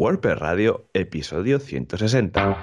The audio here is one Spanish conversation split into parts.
WordPress Radio, episodio 160.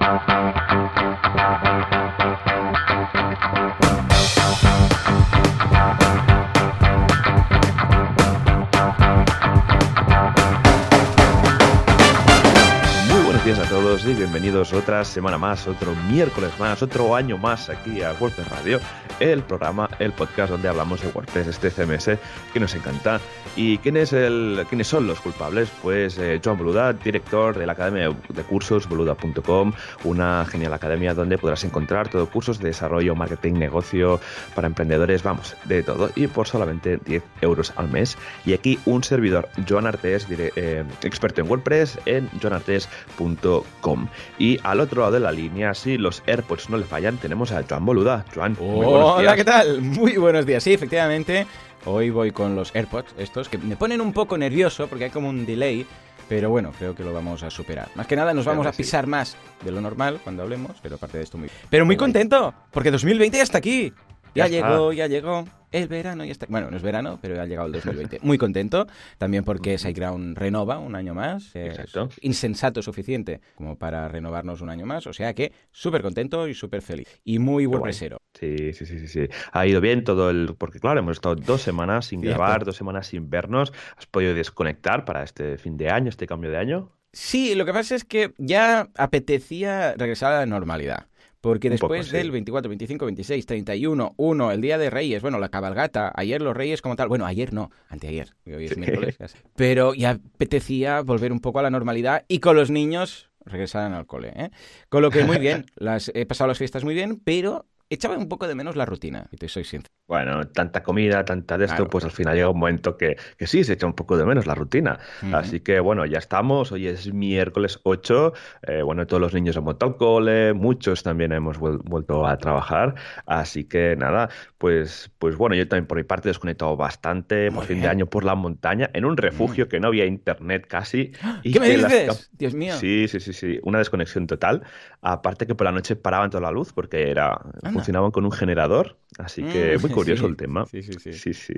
Muy buenos días a todos y bienvenidos otra semana más, otro miércoles más, otro año más aquí a WordPress Radio, el programa, el podcast donde hablamos de WordPress, este CMS que nos encanta. ¿Y quién es el, quiénes son los culpables? Pues eh, Boluda, director de la Academia de Cursos, boluda.com, una genial academia donde podrás encontrar todo cursos de desarrollo, marketing, negocio para emprendedores, vamos, de todo, y por solamente 10 euros al mes. Y aquí un servidor, Joan Artes, dire- eh, experto en WordPress, en joanartes.com. Y al otro lado de la línea, si los AirPods no le fallan, tenemos a Joan Boluda. Joan, muy buenos Hola. ¿qué tal? Muy buenos días. Sí, efectivamente, hoy voy con los AirPods, estos, que me ponen un poco nervioso porque hay como un delay, pero bueno, creo que lo vamos a superar. Más que nada nos vamos a sí. pisar más de lo normal cuando hablemos, pero aparte de esto muy Pero muy contento, porque 2020 ya está aquí. Ya, llegó, ya llegó. El verano ya está. Bueno, no es verano, pero ha llegado el 2020. Muy contento. También porque SiteGround renova un año más. Es Exacto. insensato suficiente como para renovarnos un año más. O sea que súper contento y súper feliz. Y muy. WordPressero. Sí, sí, sí, sí, sí. Ha ido bien todo el... Porque claro, hemos estado dos semanas sin Cierto. grabar, dos semanas sin vernos. ¿Has podido desconectar para este fin de año, este cambio de año? Sí, lo que pasa es que ya apetecía regresar a la normalidad. Porque después poco, sí. del 24, 25, 26, 31, 1, el Día de Reyes, bueno, la cabalgata, ayer los Reyes como tal, bueno, ayer no, anteayer, hoy es miércoles, pero ya apetecía volver un poco a la normalidad y con los niños regresaran al cole. ¿eh? Con lo que muy bien, las, he pasado las fiestas muy bien, pero echaba un poco de menos la rutina, y te soy sincero. Bueno, tanta comida, tanta de esto, Claro. pues al final llega un momento que, que sí, se echa un poco de menos la rutina. Ujú. Así que bueno, ya estamos. Hoy es miércoles 8. eh, bueno, todos los niños han vuelto al cole, muchos también hemos vuel- vuelto a trabajar. Así que nada, pues, pues bueno, yo también por mi parte he desconectado bastante por fin de año por la montaña, en un refugio que no había internet casi. y ¿Qué me las dices? cam- Dios mío. Sí, sí, sí, sí, una desconexión total. Aparte que por la noche paraban toda la luz porque era funcionaban con un generador, así que Mm, muy curioso sí, el tema. Sí, sí, sí. Sí, sí.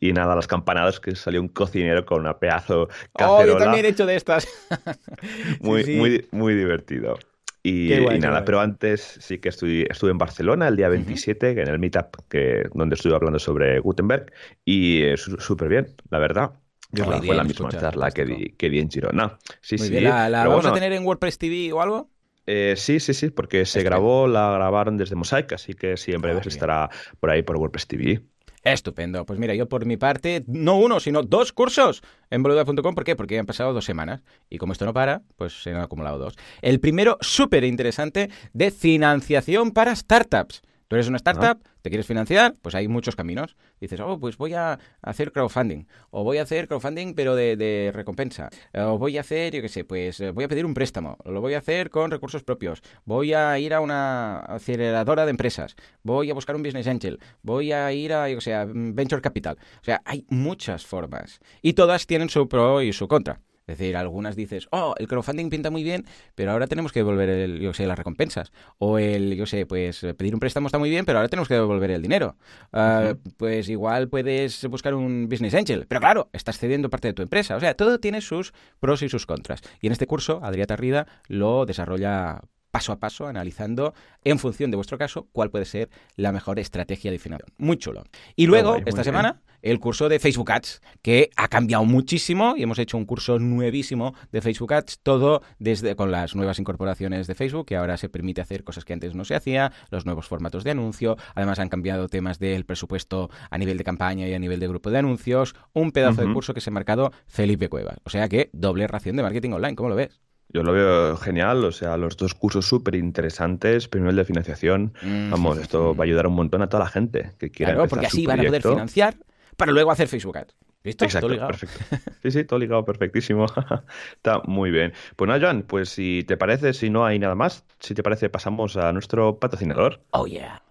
Y nada, las campanadas que salió un cocinero con una pedazo Oh, yo cacerola. también he hecho de estas. muy, muy, muy divertido. Y, guay, y nada, pero antes sí que estuve, estuve en Barcelona el día 27, que en el meetup que, donde estuve hablando sobre Gutenberg, y eh, súper bien, la verdad. Yo creo que fue bien, la misma escucha, charla que di, que di en Girona. Sí, Muy sí. bien, ¿La, la vamos a bueno, tener en WordPress TV o algo? Eh, sí, sí, sí, porque se Estupendo. grabó, la grabaron desde Mosaic, así que sí, en breve Ah, estará por ahí por WordPress TV. Estupendo. Pues mira, yo por mi parte, no uno, sino dos cursos en boluda.com. ¿Por qué? Porque han pasado dos semanas. Y como esto no para, pues se han acumulado dos. El primero, súper interesante, de financiación para startups. Tú eres una startup, te quieres financiar, pues hay muchos caminos. Dices, oh, pues voy a hacer crowdfunding. O voy a hacer crowdfunding, pero de, de recompensa. O voy a hacer, yo qué sé, pues eh, voy a pedir un préstamo. Lo voy a hacer con recursos propios. Voy a ir a una aceleradora de empresas. Voy a buscar un business angel. Voy a ir a, yo qué sé, a venture capital. O sea, hay muchas formas. Y todas tienen su pro y su contra. Es decir, algunas dices, oh, el crowdfunding pinta muy bien, pero ahora tenemos que devolver el, yo sé, las recompensas. O el, yo sé, pues pedir un préstamo está muy bien, pero ahora tenemos que devolver el dinero. Ah, Pues igual puedes buscar un business angel, pero claro, estás cediendo parte de tu empresa. O sea, todo tiene sus pros y sus contras. Y en este curso, Adrià Tarrida lo desarrolla paso a paso, analizando en función de vuestro caso cuál puede ser la mejor estrategia de financiación. Muy chulo. Y luego, esta bien. semana, el curso de Facebook Ads, que ha cambiado muchísimo y hemos hecho un curso nuevísimo de Facebook Ads, todo desde con las nuevas incorporaciones de Facebook, que ahora se permite hacer cosas que antes no se hacía, los nuevos formatos de anuncio, además han cambiado temas del presupuesto a nivel de campaña y a nivel de grupo de anuncios, un pedazo de curso que se ha marcado Felipe Cuevas. O sea que doble ración de marketing online, ¿cómo lo ves? Yo lo veo genial, o sea, los dos cursos súper interesantes, primero el de financiación, vamos, esto va a ayudar un montón a toda la gente que quiera Claro, empezar porque su así van a poder financiar para luego hacer Facebook Ads. ¿Listo? Exacto, Todo ligado. perfecto. Sí, sí, todo ligado, perfectísimo. Está muy bien. Pues nada, Joan, pues si te parece, si no hay nada más, si te parece, pasamos a nuestro patrocinador. Oh, yeah.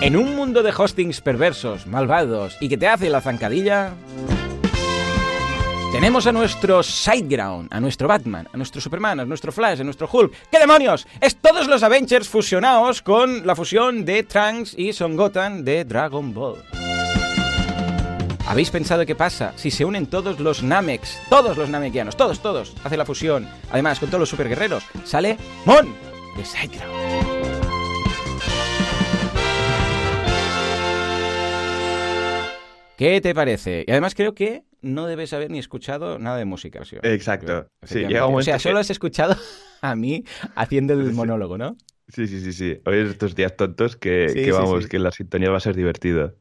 En un mundo de hostings perversos, malvados y que te hace la zancadilla, Tenemos a nuestro Sideground, a nuestro Batman, a nuestro Superman, a nuestro Flash, a nuestro Hulk. ¿Qué demonios? Es todos los Avengers fusionados con la fusión de Trunks y Son Goten de Dragon Ball. ¿Habéis pensado qué pasa si se unen todos los Namex, todos los Namekianos, todos, todos, hace la fusión? Además, con todos los superguerreros, sale Mon de Sideground. ¿Qué te parece? Y además creo que no debes haber ni escuchado nada de música. ¿sí? Exacto. Sí, llega un o sea, solo has escuchado a mí haciendo el monólogo, ¿no? Sí, sí, sí, sí. Hoy estos días tontos que, que vamos, que la sintonía va a ser divertida.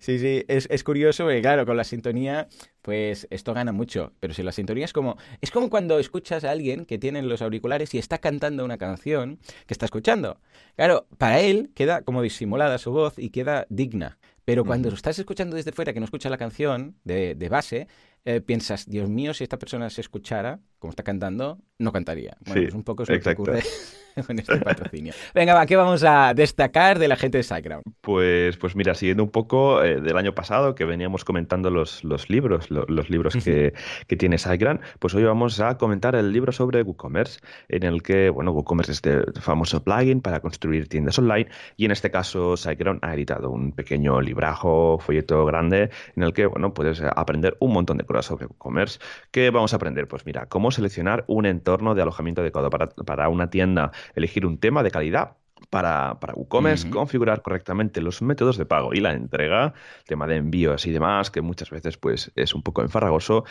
Sí, sí, es, es, curioso porque, claro, con la sintonía, pues esto gana mucho. Pero si la sintonía es como. Es como cuando escuchas a alguien que tiene los auriculares y está cantando una canción que está escuchando. Claro, para él queda como disimulada su voz y queda digna. Pero cuando lo estás escuchando desde fuera, que no escuchas la canción de, de base, eh, piensas, Dios mío, si esta persona se escuchara, como está cantando, no cantaría. Bueno, pues un poco que ocurre con este patrocinio. Venga, va, ¿qué vamos a destacar de la gente de SiteGround? Pues, pues mira, siguiendo un poco eh, del año pasado, que veníamos comentando los, los libros, los libros que, que, tiene SiteGround, pues hoy vamos a comentar el libro sobre WooCommerce, en el que, bueno, WooCommerce es este famoso plugin para construir tiendas online, y en este caso SiteGround ha editado un pequeño librajo, folleto grande, en el que, bueno, puedes aprender un montón de cosas sobre WooCommerce. ¿Qué vamos a aprender? Pues mira, cómo seleccionar un entorno de alojamiento adecuado para, una tienda, elegir un tema de calidad para, para WooCommerce, configurar correctamente los métodos de pago y la entrega, tema de envíos y demás, que muchas veces pues, es un poco enfarragoso.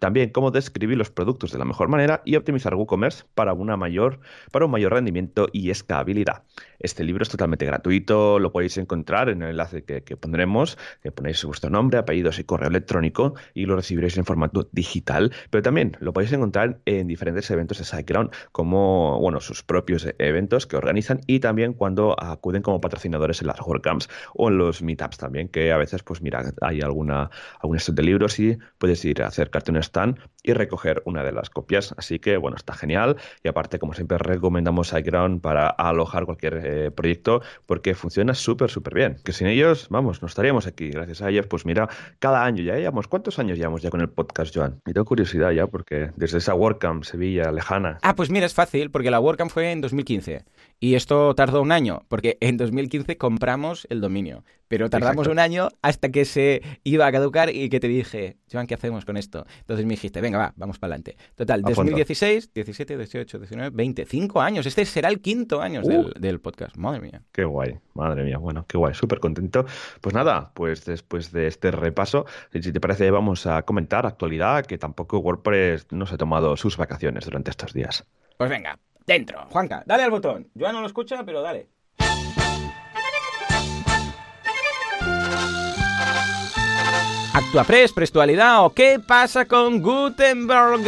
también cómo describir los productos de la mejor manera y optimizar WooCommerce para, una mayor, para un mayor rendimiento y escalabilidad. Este libro es totalmente gratuito, lo podéis encontrar en el enlace que, pondremos, que ponéis vuestro nombre, apellidos y correo electrónico y lo recibiréis en formato digital, pero también lo podéis encontrar en diferentes eventos de SiteGround, como bueno, sus propios eventos que organizan y también cuando acuden como patrocinadores en las WordCamps o en los meetups también, que a veces, pues mira, hay alguna, algún stand de libros y puedes ir a acercarte a un stand y recoger una de las copias. Así que, bueno, está genial. Y aparte, como siempre, recomendamos SiteGround para alojar cualquier eh, proyecto porque funciona súper, súper bien. Que sin ellos, vamos, no estaríamos aquí. Gracias a ellos, pues mira, cada año ya llevamos, ¿cuántos años llevamos ya con el podcast, Joan? Y tengo curiosidad ya porque desde esa WordCamp Sevilla lejana. Ah, pues mira, es fácil porque la WordCamp fue en 2015. Y esto tardó un año, porque en 2015 compramos el dominio, pero tardamos un año hasta que se iba a caducar y que te dije, Joan, ¿qué hacemos con esto? Entonces me dijiste, venga, va, vamos para adelante. Total, 2016, 17, 18, 19, 25 años. Este será el quinto año del, uh. del, podcast. Madre mía. Qué guay, madre mía. Bueno, qué guay, súper contento. Pues nada, pues después de este repaso, si te parece, vamos a comentar actualidad, que tampoco WordPress no se ha tomado sus vacaciones durante estos días. Pues venga, Dentro. Juanca, dale al botón. Yo no lo escucha, pero dale. Actuapress, prestualidad o qué pasa con Gutenberg.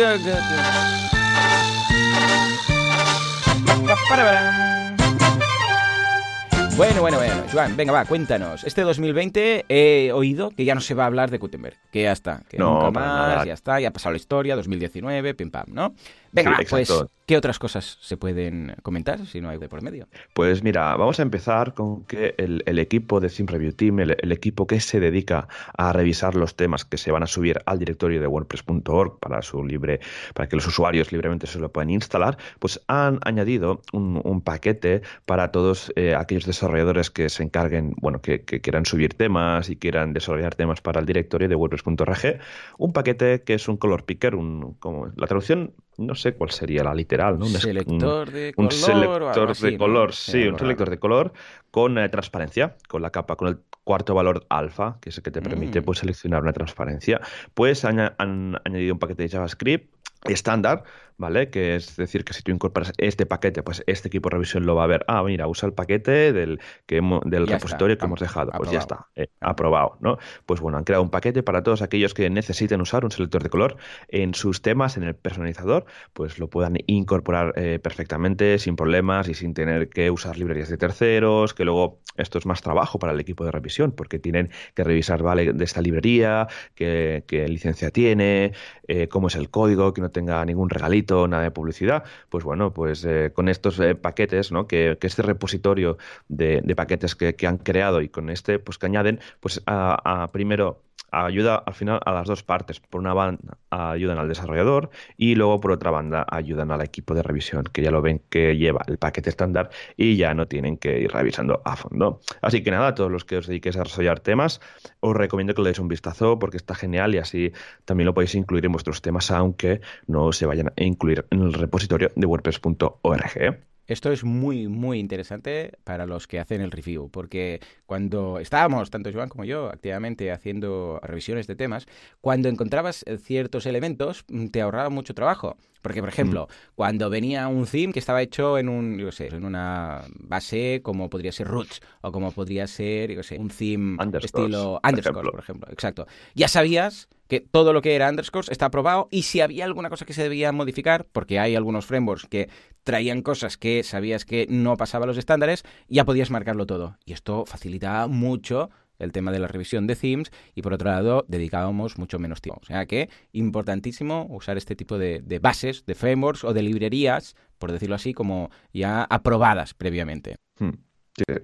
Bueno, bueno, bueno. Joan, venga, va, cuéntanos. Este 2020 he oído que ya no se va a hablar de Gutenberg, que ya está, que no, nunca más, ya está, ya ha pasado la historia, 2019, pim pam, ¿no? Venga, pues, ¿qué otras cosas se pueden comentar si no hay de por medio? Pues mira, vamos a empezar con que el, equipo de Sim Review Team, el, equipo que se dedica a revisar los temas que se van a subir al directorio de WordPress.org para su libre, para que los usuarios libremente se lo puedan instalar, pues han añadido un, paquete para todos eh, aquellos desarrolladores que se encarguen, bueno, que, quieran subir temas y quieran desarrollar temas para el directorio de WordPress.org, un paquete que es un color picker, un, como la traducción no sé cuál sería la literal, ¿no? Un selector de color. Un selector de color, sí, un selector de color con eh, transparencia, con la capa, con el cuarto valor alfa, que es el que te permite mm. pues, seleccionar una transparencia. Pues han, han añadido un paquete de JavaScript estándar ¿vale? Que es decir, que si tú incorporas este paquete, pues este equipo de revisión lo va a ver. Ah, mira, usa el paquete del, que del repositorio que hemos dejado. Pues ya está, eh, aprobado, ¿no? Pues bueno, han creado un paquete para todos aquellos que necesiten usar un selector de color en sus temas, en el personalizador, pues lo puedan incorporar eh, perfectamente, sin problemas y sin tener que usar librerías de terceros, que luego esto es más trabajo para el equipo de revisión, porque tienen que revisar, ¿vale? De esta librería, qué, licencia tiene, eh, cómo es el código, que no tenga ningún regalito nada de publicidad, pues bueno, pues eh, con estos eh, paquetes, ¿no? Que, este repositorio de, paquetes que, han creado y con este, pues que añaden, pues a, primero ayuda al final a las dos partes. Por una banda ayudan al desarrollador y luego por otra banda ayudan al equipo de revisión, que ya lo ven que lleva el paquete estándar y ya no tienen que ir revisando a fondo. Así que nada, a todos los que os dediquéis a desarrollar temas, os recomiendo que le deis un vistazo porque está genial y así también lo podéis incluir en vuestros temas, aunque no se vayan a incluir en el repositorio de WordPress.org. Esto es muy, muy interesante para los que hacen el review, porque cuando estábamos, tanto Joan como yo, activamente haciendo revisiones de temas, cuando encontrabas ciertos elementos, mm, te ahorraba mucho trabajo. Porque, por ejemplo, mm. cuando venía un theme que estaba hecho en un, yo sé, en una base como podría ser Roots, o como podría ser, yo sé, un theme estilo underscore, por ejemplo. Exacto. Ya sabías que todo lo que era underscores está aprobado y si había alguna cosa que se debía modificar, porque hay algunos frameworks que traían cosas que sabías que no pasaba los estándares, ya podías marcarlo todo. Y esto facilitaba mucho el tema de la revisión de themes y por otro lado dedicábamos mucho menos tiempo. O sea que importantísimo usar este tipo de, bases, de frameworks o de librerías, por decirlo así, como ya aprobadas previamente. Hmm.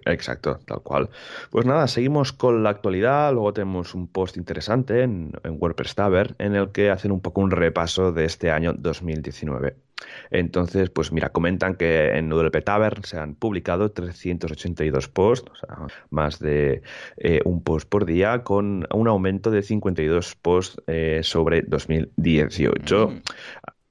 Exacto, tal cual. Pues nada, seguimos con la actualidad. Luego tenemos un post interesante en, WordPress Tavern en el que hacen un poco un repaso de este año 2019. Entonces, pues mira, comentan que en WP Tavern se han publicado 382 posts, o sea, más de eh, un post por día, con un aumento de 52 posts eh, sobre 2018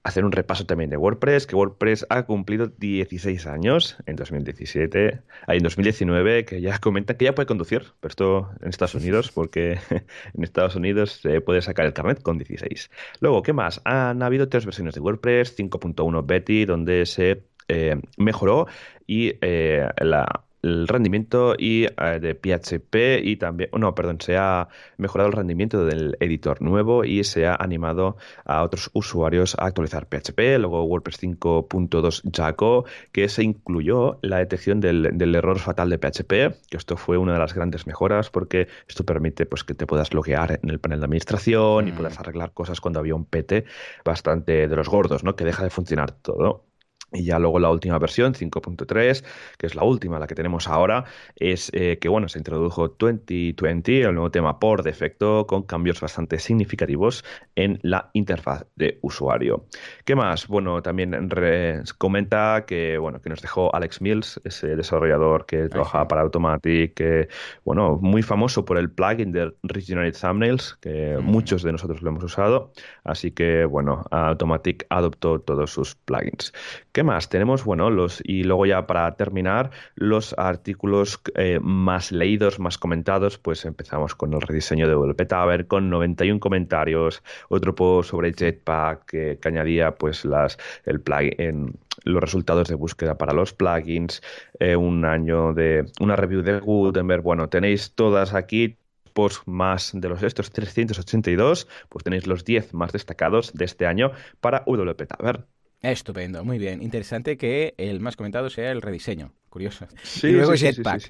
hacer un repaso también de WordPress, que WordPress ha cumplido 16 años en 2017, hay en 2019, que ya comentan que ya puede conducir, pero esto en Estados Unidos, porque en Estados Unidos se puede sacar el carnet con 16. Luego, ¿qué más? Han habido tres versiones de WordPress, 5.1 Betty, donde se eh, mejoró y eh, la el rendimiento y eh, de PHP y también, no, perdón, se ha mejorado el rendimiento del editor nuevo y se ha animado a otros usuarios a actualizar PHP, luego WordPress 5.2 Jaco, que se incluyó la detección del, error fatal de PHP, que esto fue una de las grandes mejoras porque esto permite pues que te puedas loguear en el panel de administración y mm. puedas arreglar cosas cuando había un PT bastante de los gordos, ¿no? Que deja de funcionar todo. Y ya luego la última versión, 5.3, que es la última, la que tenemos ahora, es eh, que bueno, se introdujo 2020, el nuevo tema por defecto, con cambios bastante significativos en la interfaz de usuario. ¿Qué más? Bueno, también comenta que bueno, que nos dejó Alex Mills, ese desarrollador que trabajaba para Automatic, que bueno, muy famoso por el plugin de Regenerate Thumbnails, que muchos de nosotros lo hemos usado. Así que bueno, Automatic adoptó todos sus plugins. ¿Qué más? Tenemos, bueno, los, y luego ya para terminar, los artículos eh, más leídos, más comentados, pues empezamos con el rediseño de WP Tower con 91 comentarios, otro post sobre Jetpack que, añadía pues el plugin, los resultados de búsqueda para los plugins, eh, un año de una review de Gutenberg, bueno, tenéis todas aquí posts más de los estos 382, pues tenéis los 10 más destacados de este año para WP Tavern. Estupendo, muy bien. Interesante que el más comentado sea el rediseño. Curioso. y luego Jetpack.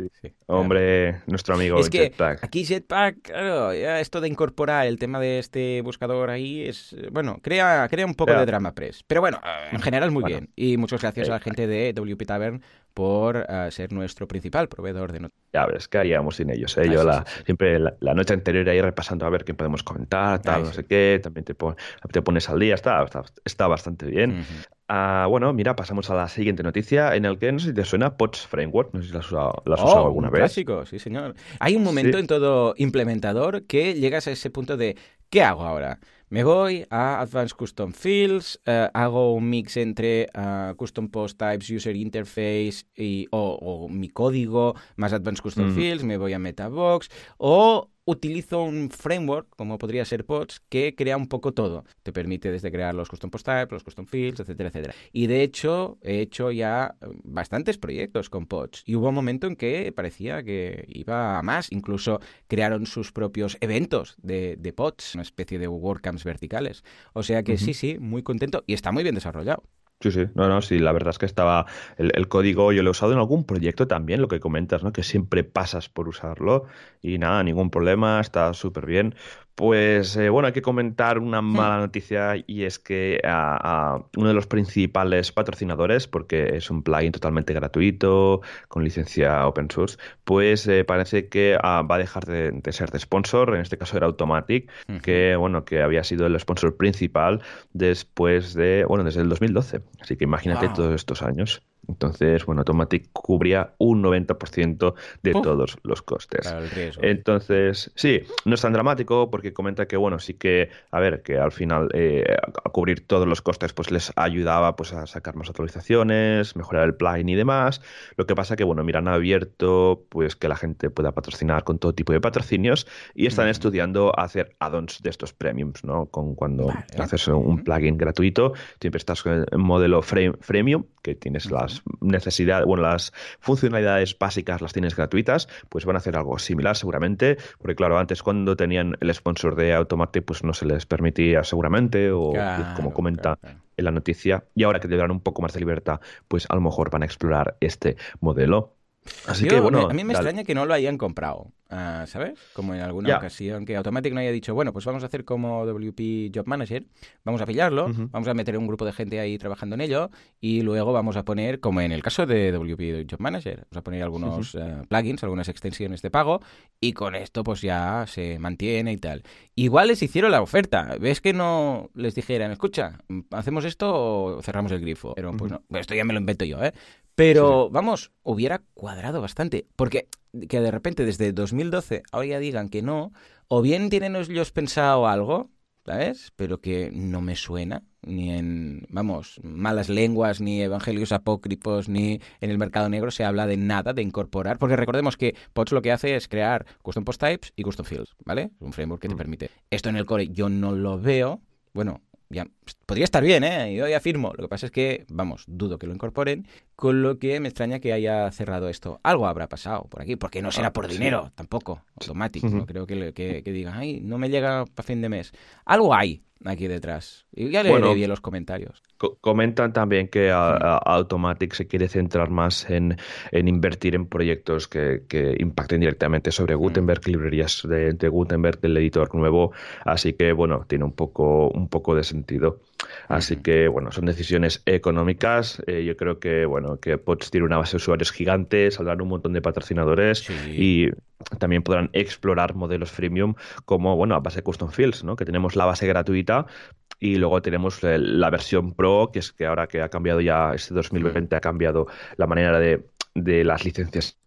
Hombre, nuestro amigo es que Aquí Jetpack, claro, esto de incorporar el tema de este buscador ahí es. Bueno, crea, crea un poco de drama press. Pero bueno, en general muy bien. Y muchas gracias a la gente de WP Tavern por eh, ser nuestro principal proveedor de noticias. Ya ves, ¿qué haríamos sin ellos? Eh? Yo la, siempre la, noche anterior ahí repasando a ver qué podemos comentar, tal, no sé qué, también te, te, pones al día, está, está, bastante bien. Ah, bueno, mira, pasamos a la siguiente noticia en el que no sé si te suena POTS Framework, no sé si la has usado, oh, alguna vez. Clásico, sí, señor. Hay un momento en todo implementador que llegas a ese punto de ¿qué hago ahora? Me voy a Advanced Custom Fields, eh, hago un mix entre eh, Custom Post Types, User Interface y, o, mi código más Advanced Custom mm. Fields, me voy a Metabox o utilizo un framework, como podría ser POTS, que crea un poco todo. Te permite desde crear los custom post types, los custom fields, etcétera, etcétera. Y de hecho, he hecho ya eh, bastantes proyectos con POTS. Y hubo un momento en que parecía que iba a más. Incluso crearon sus propios eventos de, de POTS, una especie de WordCamps verticales. O sea que sí, sí, muy contento y está muy bien desarrollado. Sí, sí, no, no, sí, la verdad es que estaba el, código, yo lo he usado en algún proyecto también, lo que comentas, ¿no? Que siempre pasas por usarlo y nada, ningún problema, está súper bien. Pues eh, bueno, hay que comentar una mala noticia y es que a, uno de los principales patrocinadores, porque es un plugin totalmente gratuito, con licencia open source, pues eh, parece que ah, va a dejar de, ser de sponsor, en este caso era Automatic, que bueno, que había sido el sponsor principal después de, bueno, desde el 2012. Así que imagínate todos estos años. Entonces, bueno, Automatic cubría un 90% de todos los costes. Entonces, sí, no es tan dramático porque comenta que, bueno, sí que, a ver, que al final eh, a cubrir todos los costes pues les ayudaba pues a sacar más actualizaciones, mejorar el plugin y demás. Lo que pasa que, bueno, miran abierto pues que la gente pueda patrocinar con todo tipo de patrocinios y están estudiando hacer add-ons de estos premiums, ¿no? Con cuando haces un plugin gratuito, siempre estás en modelo freemium, que tienes las necesidades, bueno, las funcionalidades básicas las tienes gratuitas, pues van a hacer algo similar seguramente, porque claro, antes cuando tenían el sponsor de Automate, pues no se les permitía seguramente, o como comenta en la noticia, y ahora que tendrán un poco más de libertad, pues a lo mejor van a explorar este modelo. Así que bueno. A mí me extraña que no lo hayan comprado. Ah, ¿sabes? Como en alguna ocasión que Automatic no haya dicho, bueno, pues vamos a hacer como WP Job Manager, vamos a pillarlo, vamos a meter un grupo de gente ahí trabajando en ello y luego vamos a poner, como en el caso de WP Job Manager, vamos a poner algunos eh, plugins, algunas extensiones de pago y con esto pues ya se mantiene y tal. Igual les hicieron la oferta, ves que no les dijeran, escucha, hacemos esto o cerramos el grifo. Pero pues no, esto ya me lo invento yo, ¿eh? Pero, vamos, hubiera cuadrado bastante. Porque que de repente desde 2012 ahora ya digan que no, o bien tienen ellos pensado algo, ¿sabes? Pero que no me suena, ni en, vamos, malas lenguas, ni evangelios apócrifos, ni en el mercado negro se habla de nada de incorporar, porque recordemos que POTS lo que hace es crear custom post types y custom fields, ¿vale? Un framework que te mm. permite. Esto en el core yo no lo veo, bueno, ya, podría estar bien, ¿eh? Yo ya firmo. Lo que pasa es que, vamos, dudo que lo incorporen, con lo que me extraña que haya cerrado esto. Algo habrá pasado por aquí, porque no será ah, por dinero, tampoco, automático. No creo que, que, que digan, ay, no me llega para fin de mes. Algo hay, aquí detrás. Y ya leeré bien los comentarios. comentan también que Automatic se quiere centrar más en, invertir en proyectos que, impacten directamente sobre Gutenberg, librerías de, Gutenberg, del editor nuevo. Así que, bueno, tiene un poco, un poco de sentido. Así que, bueno, son decisiones económicas. Eh, yo creo que, bueno, que POTS tiene una base de usuarios gigante, saldrán un montón de patrocinadores y también podrán explorar modelos freemium como, bueno, a base de custom fields, ¿no? Que tenemos la base gratuita y luego tenemos la versión pro, que es que ahora que ha cambiado ya, este 2020 ha cambiado la manera de, de las licencias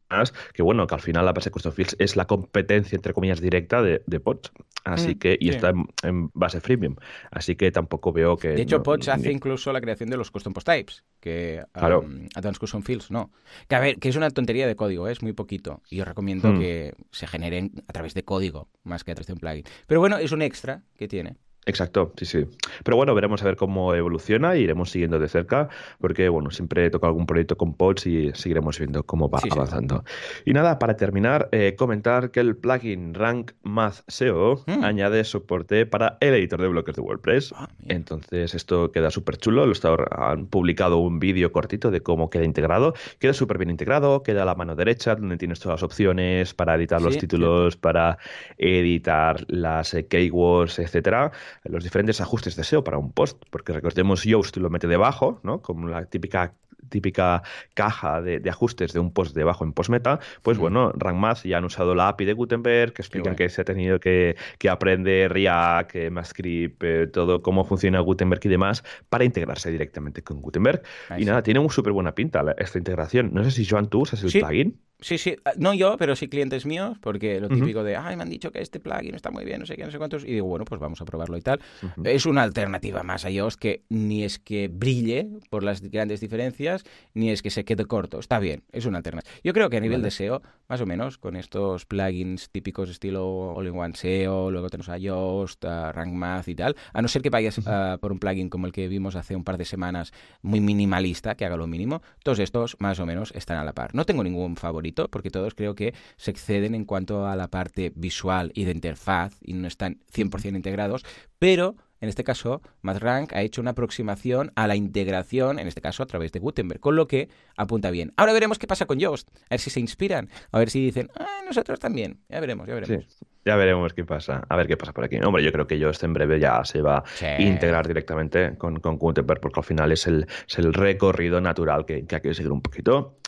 que bueno, que al final la base de Custom Fields es la competencia, entre comillas, directa de, de POTS. Así mm, que, y está en, base freemium. Así que tampoco veo que. De hecho, POTS hace incluso la creación de los custom post types, que claro. Um, Advanced Custom Fields no. Que a ver, que es una tontería de código, ¿eh? es muy poquito. Y os recomiendo mm. que se generen a través de código más que a través de un plugin. Pero bueno, es un extra que tiene. Exacto, sí, sí. Pero bueno, veremos a ver cómo evoluciona y iremos siguiendo de cerca, porque bueno, siempre toca algún proyecto con Pods y seguiremos viendo cómo va avanzando. Y nada, para terminar, eh, comentar que el plugin Rank Math SEO mm. añade soporte para el editor de bloques de WordPress. Ah, Entonces, esto queda súper chulo. Lo han publicado un vídeo cortito de cómo queda integrado. Queda súper bien integrado, queda a la mano derecha, donde tienes todas las opciones para editar los títulos, para editar las eh, keywords, etcétera los diferentes ajustes de SEO para un post, porque recordemos Yoast lo mete debajo, ¿no? Como la típica típica caja de, ajustes de un post debajo en postmeta, pues bueno, RankMath ya han usado la API de Gutenberg, que explican que se ha tenido que, aprender React, MathScript, eh, todo cómo funciona Gutenberg y demás, para integrarse directamente con Gutenberg. y nada, tiene una súper buena pinta esta integración. No sé si Joan, tú usas el plugin. Sí, sí, ah, no yo, pero sí clientes míos, porque lo típico de, ay, me han dicho que este plugin está muy bien, no sé qué, no sé cuántos, y digo, bueno, pues vamos a probarlo y tal. Es una alternativa más a Yoast que ni es que brille por las grandes diferencias, ni es que se quede corto. Está bien, es una alternativa. Yo creo que a nivel de SEO, más o menos, con estos plugins típicos estilo All-in-One SEO, luego tenemos a Yoast, a Rank Math y tal, a no ser que vayas por un plugin como el que vimos hace un par de semanas, muy minimalista, que haga lo mínimo, todos estos más o menos están a la par. No tengo ningún favorito porque todos creo que se exceden en cuanto a la parte visual y de interfaz y no están 100% integrados, pero en este caso, MathRank ha hecho una aproximación a la integración, en este caso a través de Gutenberg, con lo que apunta bien. Ahora veremos qué pasa con Yoast, a ver si se inspiran, a ver si dicen, ah, nosotros también, ya veremos, ya veremos. Ya veremos qué pasa. A ver qué pasa por aquí. Hombre, yo creo que yo este en breve ya se va a integrar directamente con, con Gutenberg, porque al final es el, es el recorrido natural que, que hay que seguir un poquito.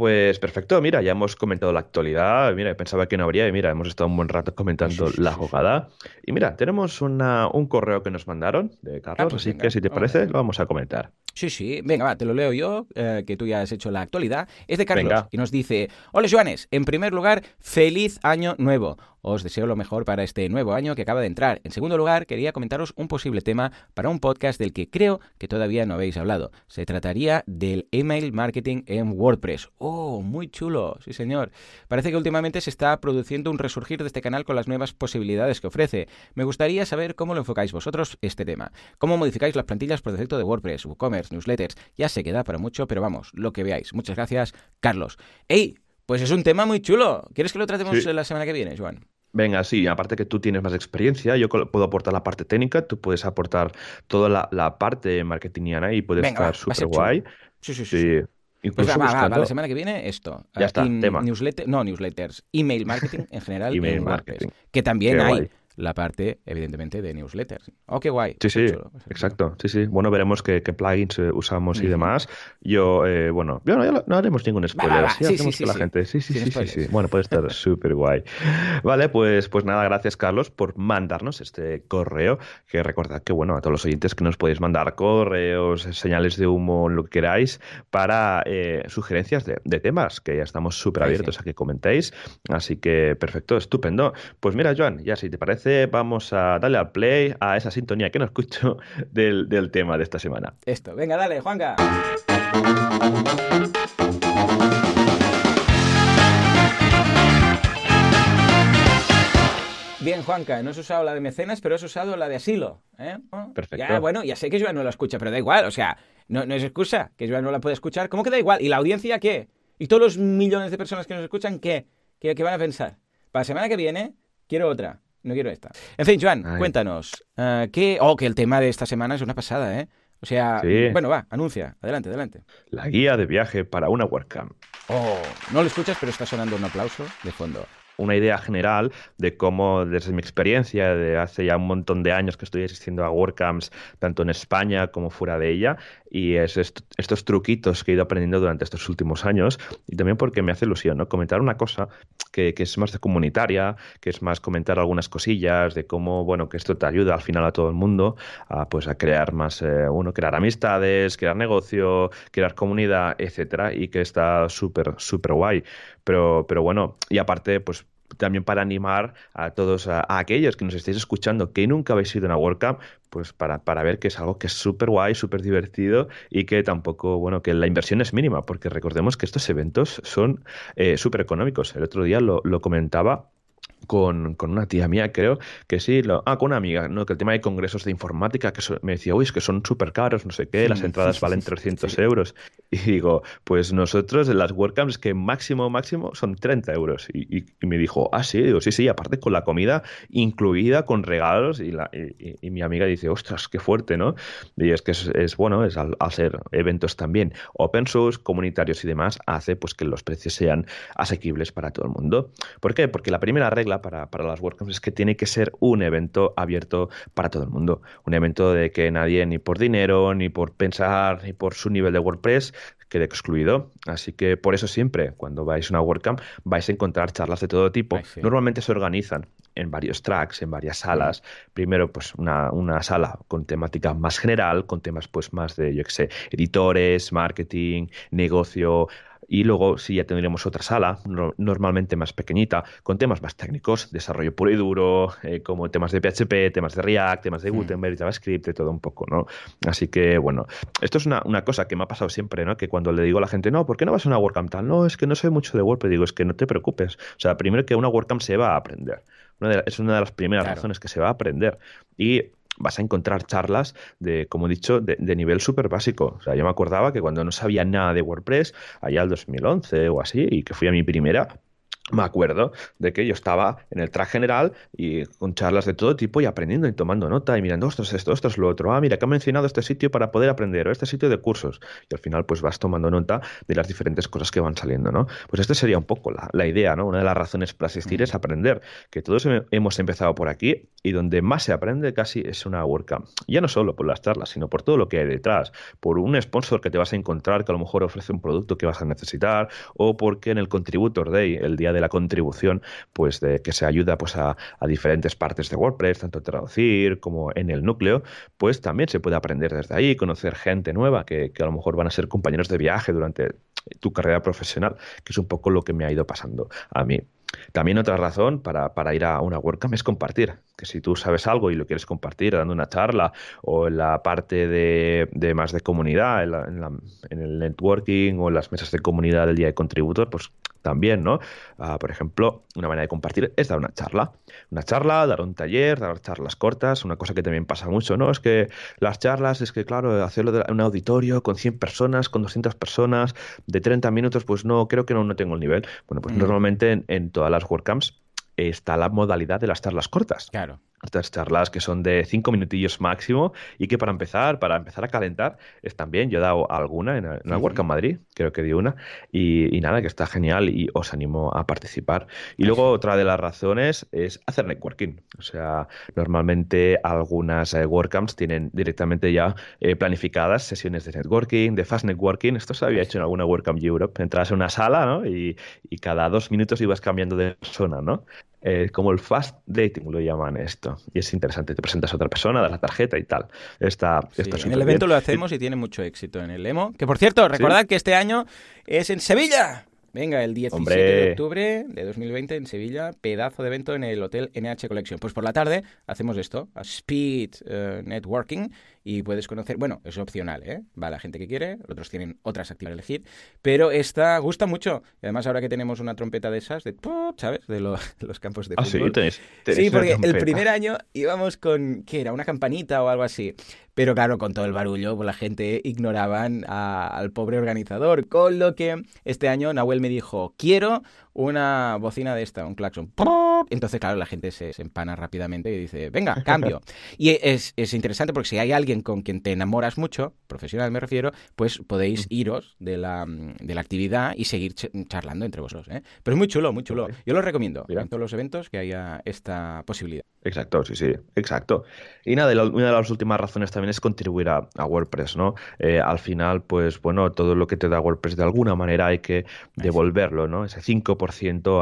Pues perfecto, mira, ya hemos comentado la actualidad, mira, pensaba que no habría y mira, hemos estado un buen rato comentando la jugada. Y mira, tenemos una, un correo que nos mandaron de Carlos, ah, pues así que si te parece, lo vamos a comentar. Sí, sí, venga, va, te lo leo yo, eh, que tú ya has hecho la actualidad. Es de Carlos y nos dice, hola Joanes, en primer lugar, feliz año nuevo. Os deseo lo mejor para este nuevo año que acaba de entrar. En segundo lugar, quería comentaros un posible tema para un podcast del que creo que todavía no habéis hablado. Se trataría del email marketing en WordPress. ¡Oh, muy chulo! Sí, señor. Parece que últimamente se está produciendo un resurgir de este canal con las nuevas posibilidades que ofrece. Me gustaría saber cómo lo enfocáis vosotros este tema. ¿Cómo modificáis las plantillas por defecto de WordPress, WooCommerce, newsletters? Ya se queda para mucho, pero vamos, lo que veáis. Muchas gracias, Carlos. ¡Ey! Pues es un tema muy chulo. ¿Quieres que lo tratemos la semana que viene, Joan? Venga, sí, aparte que tú tienes más experiencia, yo puedo aportar la parte técnica, tú puedes aportar toda la, la parte marketingiana y puedes estar súper guay. Sí, sí, sí. pues va, va, la semana que viene esto. Ya está, tema. Newsletter, no, newsletters, email marketing en general. email marketing. Que también hay la parte, evidentemente, de newsletters. Oh, qué guay. Sí, sí, exacto. Sí, sí. Bueno, veremos qué, plugins eh, usamos y demás. Yo, eh, bueno, no, no, haremos ningún spoiler. sí, sí, sí, la gente. Sí, sí, sí, sí, Bueno, puede estar súper guay. Vale, pues, pues nada, gracias, Carlos, por mandarnos este correo. Que recordad que, bueno, a todos los oyentes que nos podéis mandar correos, señales de humo, lo que queráis, para eh, sugerencias de, de, temas, que ya estamos súper abiertos a que comentéis. Así que, perfecto, estupendo. Pues mira, Joan, ya si te parece vamos a darle al play a esa sintonía que no escucho del, del tema de esta semana. Esto, venga, dale, Juanca. Bien, Juanca, no has usado la de mecenas, pero has usado la de asilo. ¿eh? Perfecto. Ya, bueno, ya sé que Joan no la escucha, pero da igual, o sea, no, no es excusa que Joan no la puede escuchar. ¿Cómo que da igual? ¿Y la audiencia qué? ¿Y todos los millones de personas que nos escuchan qué? ¿Qué, qué van a pensar? Para la semana que viene, quiero otra. No quiero esta. En fin, Joan, cuéntanos. Uh, ¿qué... Oh, que el tema de esta semana es una pasada, ¿eh? O sea, bueno, va, anuncia. Adelante, adelante. La guía de viaje para una WordCamp. Oh, no lo escuchas, pero está sonando un aplauso de fondo una idea general de cómo, desde mi experiencia, de hace ya un montón de años que estoy asistiendo a WordCamps, tanto en España como fuera de ella, y es estos truquitos que he ido aprendiendo durante estos últimos años, y también porque me hace ilusión, ¿no? Comentar una cosa que, es más de comunitaria, que es más comentar algunas cosillas de cómo, bueno, que esto te ayuda al final a todo el mundo a, pues, a crear más, eh, uno, crear amistades, crear negocio, crear comunidad, etcétera, y que está súper, súper guay. Pero, pero bueno, y aparte, pues también para animar a todos, a, aquellos que nos estéis escuchando que nunca habéis ido a una WordCamp, pues para, para ver que es algo que es súper guay, súper divertido y que tampoco, bueno, que la inversión es mínima, porque recordemos que estos eventos son eh, súper económicos. El otro día lo, lo comentaba con, una tía mía, creo, que sí, lo, ah, con una amiga, ¿no? que el tema de congresos de informática, que me decía, uy, es que son súper caros, no sé qué, las entradas valen 300 euros. Y digo, pues nosotros en las WordCamps que máximo, máximo son 30 euros. Y, me dijo, ah, sí, digo, sí, sí, aparte con la comida incluida, con regalos, y, la, y, mi amiga dice, ostras, qué fuerte, ¿no? Y es que es, bueno, es al, hacer eventos también open source, comunitarios y demás, hace pues que los precios sean asequibles para todo el mundo. ¿Por qué? Porque la primera regla para, las WordCamps es que tiene que ser un evento abierto para todo el mundo. Un evento de que nadie, ni por dinero, ni por pensar, ni por su nivel de WordPress, quede excluido. Así que por eso siempre, cuando vais a una WordCamp, vais a encontrar charlas de todo tipo. Normalmente se organizan en varios tracks, en varias salas. Primero, pues una, una, sala con temática más general, con temas pues más de, yo qué sé, editores, marketing, negocio, y luego sí ya tendríamos otra sala, normalmente más pequeñita, con temas más técnicos, desarrollo puro y duro, eh, como temas de PHP, temas de React, temas de hmm. Gutenberg, JavaScript, y todo un poco, ¿no? Así que, bueno, esto es una, cosa que me ha pasado siempre, ¿no? Que cuando le digo a la gente, no, ¿por qué no vas a una WordCamp tal? No, es que no sé mucho de WordPress, digo, es que no te preocupes. O sea, primero que una WordCamp se va a aprender. es una de las primeras razones que se va a aprender. Y vas a encontrar charlas de, como he dicho, de, nivel súper básico. O sea, yo me acordaba que cuando no sabía nada de WordPress, allá el 2011 o así, y que fui a mi primera, me acuerdo de que yo estaba en el track general y con charlas de todo tipo y aprendiendo y tomando nota y mirando, esto es esto, esto es lo otro. Ah, mira, que ha mencionado este sitio para poder aprender, o este sitio de cursos. Y al final, pues vas tomando nota de las diferentes cosas que van saliendo, ¿no? Pues esta sería un poco la, idea, ¿no? Una de las razones para asistir es aprender, que todos hemos empezado por aquí y donde más se aprende casi es una WordCamp. Ya no solo por las charlas, sino por todo lo que hay detrás, por un sponsor que te vas a encontrar que a lo mejor ofrece un producto que vas a necesitar o porque en el Contributor Day, el día de la contribución, pues de que se ayuda pues a, diferentes partes de WordPress, tanto traducir como en el núcleo, pues también se puede aprender desde ahí, conocer gente nueva que, a lo mejor van a ser compañeros de viaje durante tu carrera profesional, que es un poco lo que me ha ido pasando a mí. También otra razón para, para, ir a una WordCamp es compartir. Que si tú sabes algo y lo quieres compartir dando una charla o en la parte de, de más de comunidad, en, en, el networking o en las mesas de comunidad del día de contributor, pues también, ¿no? Ah, por ejemplo, una manera de compartir es dar una charla. Una charla, dar un taller, dar charlas cortas, una cosa que también pasa mucho, ¿no? Es que las charlas, es que, claro, hacerlo en un auditorio con 100 personas, con 200 personas, de 30 minutos, pues no, creo que no, no tengo el nivel. Bueno, pues mm. normalmente en, en todas las WordCamps está la modalidad de las charlas cortas. Claro estas charlas que son de cinco minutillos máximo y que para empezar, para empezar a calentar, están bien. Yo he dado alguna en, en la WordCamp Madrid, creo que di una, y, nada, que está genial y os animo a participar. Y luego otra de las razones es hacer networking. O sea, normalmente algunas eh, WordCamps tienen directamente ya eh, planificadas sesiones de networking, de fast networking. Esto se había hecho en alguna WordCamp Europe. Entras en una sala, ¿no? Y, y cada dos minutos ibas cambiando de persona, ¿no? Eh, como el fast dating lo llaman esto. Y es interesante, te presentas a otra persona, das la tarjeta y tal. Está, en el evento lo hacemos y tiene mucho éxito en el EMO. Que por cierto, recordad que este año es en Sevilla. Venga, el 17 de octubre de 2020 en Sevilla, pedazo de evento en el Hotel NH Collection. Pues por la tarde hacemos esto, a Speed eh, Networking, y puedes conocer, bueno, es opcional, ¿eh? Va la gente que quiere, otros tienen otras actividades a elegir, pero esta gusta mucho. Y además ahora que tenemos una trompeta de esas, de ¿sabes? De, los campos de fútbol. Ah, sí, sí, porque el primer año íbamos con, ¿qué era? Una campanita o algo así. Pero claro, con todo el barullo, pues la gente ignoraban al pobre organizador. Con lo que este año Nahuel me dijo, quiero una bocina de esta, un claxon. Entonces, claro, la gente se, empana rápidamente y dice, venga, cambio. y es, interesante porque si hay alguien con quien te enamoras mucho, profesional me refiero, pues podéis iros de la, de la actividad y seguir charlando entre vosotros. ¿eh? Pero es muy chulo, muy chulo. Yo lo recomiendo en todos los eventos que haya esta posibilidad. Exacto, sí, sí, exacto. Y nada, una de las últimas razones también es contribuir a, WordPress, ¿no? Eh, al final, pues bueno, todo lo que te da WordPress de alguna manera hay que devolverlo, ¿no? Ese 5%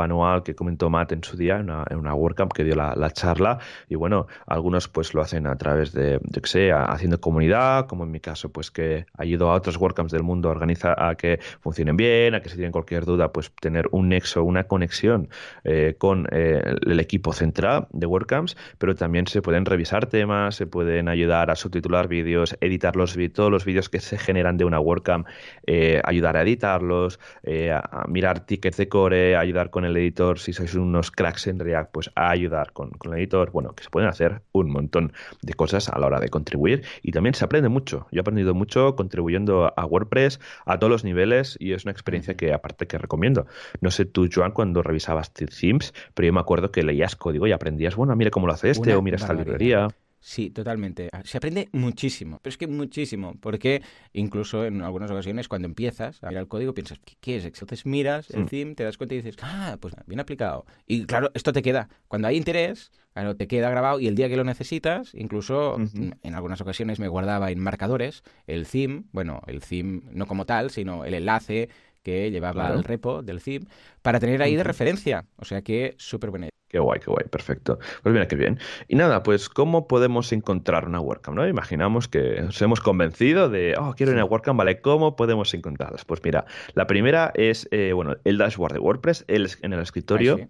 anual que comentó Matt en su día en una, en WordCamp que dio la, charla. Y bueno, algunos pues lo hacen a través de, yo que sé, haciendo comunidad, como en mi caso, pues que ayudo a otros WordCamps del mundo a organizar, a que funcionen bien, a que si tienen cualquier duda, pues tener un nexo, una conexión eh, con eh, el equipo central de WordCamps pero también se pueden revisar temas, se pueden ayudar a subtitular vídeos, editar los todos los vídeos que se generan de una WordCamp, eh, ayudar a editarlos, eh, a, mirar tickets de core, ayudar con el editor, si sois unos cracks en React, pues a ayudar con, con el editor, bueno, que se pueden hacer un montón de cosas a la hora de contribuir y también se aprende mucho. Yo he aprendido mucho contribuyendo a WordPress a todos los niveles y es una experiencia que aparte que recomiendo. No sé tú, Joan, cuando revisabas themes, pero yo me acuerdo que leías código y aprendías, bueno, mira cómo lo hace este, o mira esta librería. Sí, totalmente. Ah, se aprende muchísimo, pero es que muchísimo, porque incluso en algunas ocasiones cuando empiezas a mirar el código piensas, ¿qué, es? Entonces miras el mm. theme, te das cuenta y dices, ah, pues bien aplicado. Y claro, esto te queda. Cuando hay interés, claro, te queda grabado y el día que lo necesitas, incluso en algunas ocasiones me guardaba en marcadores el theme, bueno, el theme no como tal, sino el enlace que llevaba al repo del theme, para tener ahí de referencia. O sea que súper buena Qué guay, qué guay, perfecto. Pues mira, qué bien. Y nada, pues, ¿cómo podemos encontrar una WordCamp? ¿no? Imaginamos que nos hemos convencido de, oh, quiero una WordCamp, ¿vale? ¿Cómo podemos encontrarlas? Pues mira, la primera es, eh, bueno, el dashboard de WordPress, el, en el escritorio.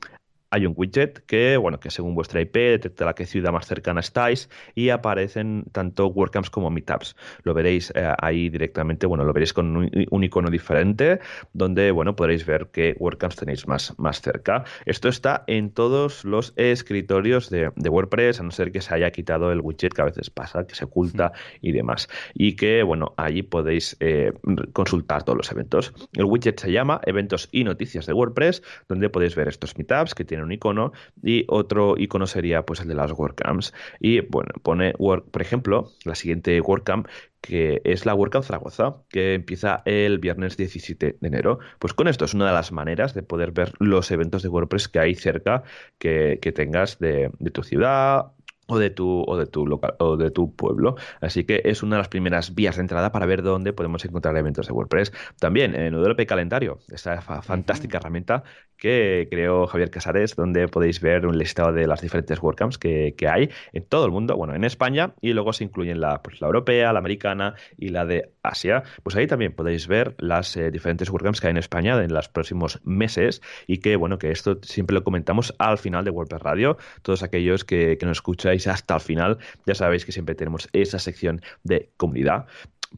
Hay un widget que, bueno, que según vuestra IP detecta la que ciudad más cercana estáis y aparecen tanto WordCamps como Meetups. Lo veréis eh, ahí directamente, bueno, lo veréis con un, icono diferente donde, bueno, podréis ver qué WordCamps tenéis más, más cerca. Esto está en todos los escritorios de, WordPress, a no ser que se haya quitado el widget que a veces pasa, que se oculta y demás. Y que, bueno, allí podéis eh, consultar todos los eventos. El widget se llama Eventos y Noticias de WordPress, donde podéis ver estos Meetups que tienen un icono y otro icono sería pues el de las WordCamps. Y bueno, pone, por ejemplo, la siguiente WordCamp que es la WordCamp Zaragoza, que empieza el viernes 17 de enero. Pues con esto es una de las maneras de poder ver los eventos de WordPress que hay cerca que, tengas de, de tu ciudad o de tu o de tu local o de tu pueblo. Así que es una de las primeras vías de entrada para ver dónde podemos encontrar eventos de WordPress. También en el WP Calendario, esta fantástica herramienta que creó Javier Casares, donde podéis ver un listado de las diferentes WordCamps que, que hay en todo el mundo, bueno, en España, y luego se incluyen la, pues, la europea, la americana y la de Asia. Pues ahí también podéis ver las eh, diferentes WordCamps que hay en España en los próximos meses y que, bueno, que esto siempre lo comentamos al final de WordPress Radio. Todos aquellos que, que nos escucháis hasta el final, ya sabéis que siempre tenemos esa sección de comunidad.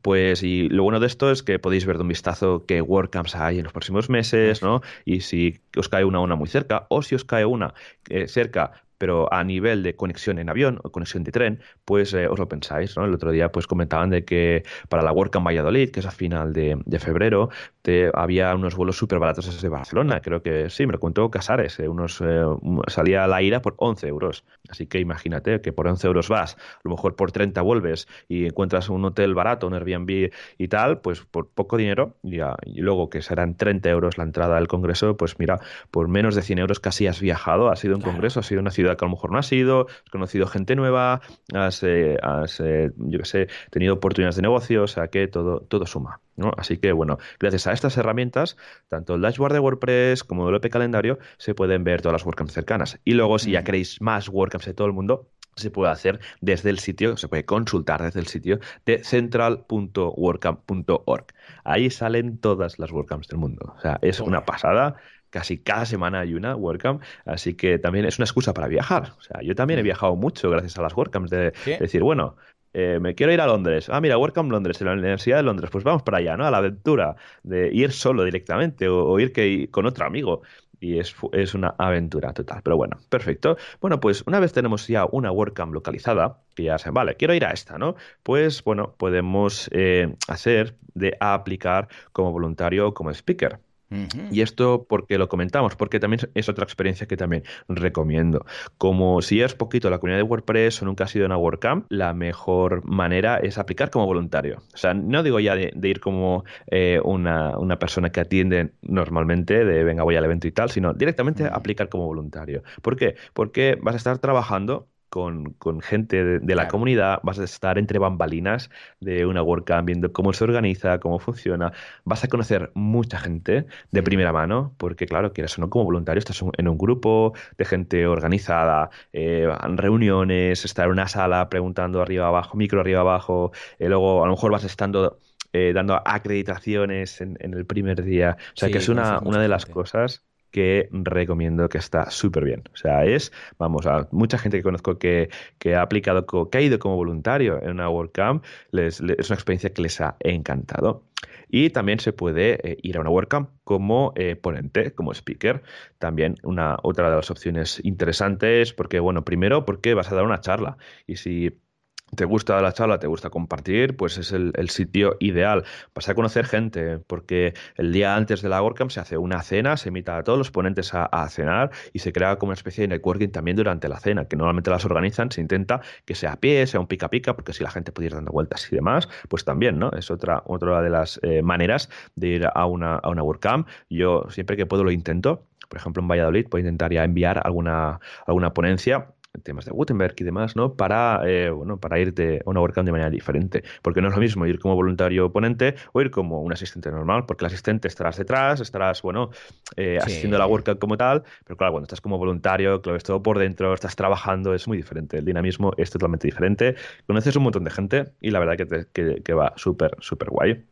Pues y lo bueno de esto es que podéis ver de un vistazo qué WordCamps hay en los próximos meses, ¿no? Y si os cae una una muy cerca o si os cae una eh, cerca pero a nivel de conexión en avión o conexión de tren, pues eh, os lo pensáis, ¿no? El otro día pues comentaban de que para la WordCamp Valladolid, que es a final de, febrero, te, había unos vuelos súper baratos desde Barcelona, creo que sí, me lo contó Casares, eh, unos, eh, salía la ida por 11 euros, así que imagínate que por 11 euros vas, a lo mejor por 30 vuelves y encuentras un hotel barato, un Airbnb y tal, pues por poco dinero, y, y luego que serán 30 euros la entrada al congreso, pues mira, por menos de 100 euros casi has viajado, has sido un congreso, has sido una ciudad que a lo mejor no has ido, has conocido gente nueva, has, eh, eh, yo qué sé, tenido oportunidades de negocio, o sea que todo, todo suma. ¿no? Así que bueno, gracias a estas herramientas, tanto el dashboard de WordPress como el EP calendario, se pueden ver todas las WordCamps cercanas. Y luego, si ya queréis más WordCamps de todo el mundo, se puede hacer desde el sitio, se puede consultar desde el sitio de central.wordcamp.org. Ahí salen todas las WordCamps del mundo. O sea, es una pasada casi cada semana hay una WordCamp, así que también es una excusa para viajar. O sea, yo también he mm. viajado mucho gracias a las WordCamps, de, decir, bueno, eh, me quiero ir a Londres. Ah, mira, WordCamp Londres, en la Universidad de Londres, pues vamos para allá, ¿no? A la aventura de ir solo directamente o, ir que, con otro amigo. Y es, es, una aventura total. Pero bueno, perfecto. Bueno, pues una vez tenemos ya una WordCamp localizada, que ya se, vale, quiero ir a esta, ¿no? Pues bueno, podemos eh, hacer de aplicar como voluntario o como speaker. Y esto porque lo comentamos, porque también es otra experiencia que también recomiendo. Como si es poquito la comunidad de WordPress o nunca ha sido una WordCamp, la mejor manera es aplicar como voluntario. O sea, no digo ya de, ir como eh, una, persona que atiende normalmente, de venga, voy al evento y tal, sino directamente aplicar como voluntario. ¿Por qué? Porque vas a estar trabajando con, gente de, la comunidad, vas a estar entre bambalinas de una WordCamp viendo cómo se organiza, cómo funciona, vas a conocer mucha gente de primera mano, porque claro, quieres o no como voluntario, estás en un grupo de gente organizada, eh, reuniones, estar en una sala preguntando arriba abajo, micro arriba abajo, y eh, luego a lo mejor vas estando eh, dando acreditaciones en, el primer día. O sea, que es una, una de las cosas que recomiendo que está súper bien. O sea, es, vamos, a mucha gente que conozco que, ha aplicado, que ha ido como voluntario en una WordCamp, les, es una experiencia que les ha encantado. Y también se puede eh, ir a una WordCamp como eh, ponente, como speaker. También una otra de las opciones interesantes, porque, bueno, primero porque vas a dar una charla. Y si te gusta la charla, te gusta compartir, pues es el, sitio ideal. Vas a conocer gente, porque el día antes de la WordCamp se hace una cena, se invita a todos los ponentes a, cenar y se crea como una especie de networking también durante la cena, que normalmente las organizan, se intenta que sea a pie, sea un pica pica, porque si la gente puede ir dando vueltas y demás, pues también, ¿no? Es otra, otra de las eh, maneras de ir a una, a una. Yo siempre que puedo lo intento. Por ejemplo, en Valladolid puedo intentar ya enviar alguna, alguna ponencia temas de Gutenberg y demás, ¿no? Para, eh, bueno, para ir de una WordCamp de manera diferente. Porque no es lo mismo ir como voluntario ponente o ir como un asistente normal, porque el asistente estarás detrás, estarás, bueno, eh, asistiendo a la WordCamp como tal, pero claro, cuando estás como voluntario, que lo ves todo por dentro, estás trabajando, es muy diferente. El dinamismo es totalmente diferente. Conoces un montón de gente y la verdad que, que, va súper, súper guay.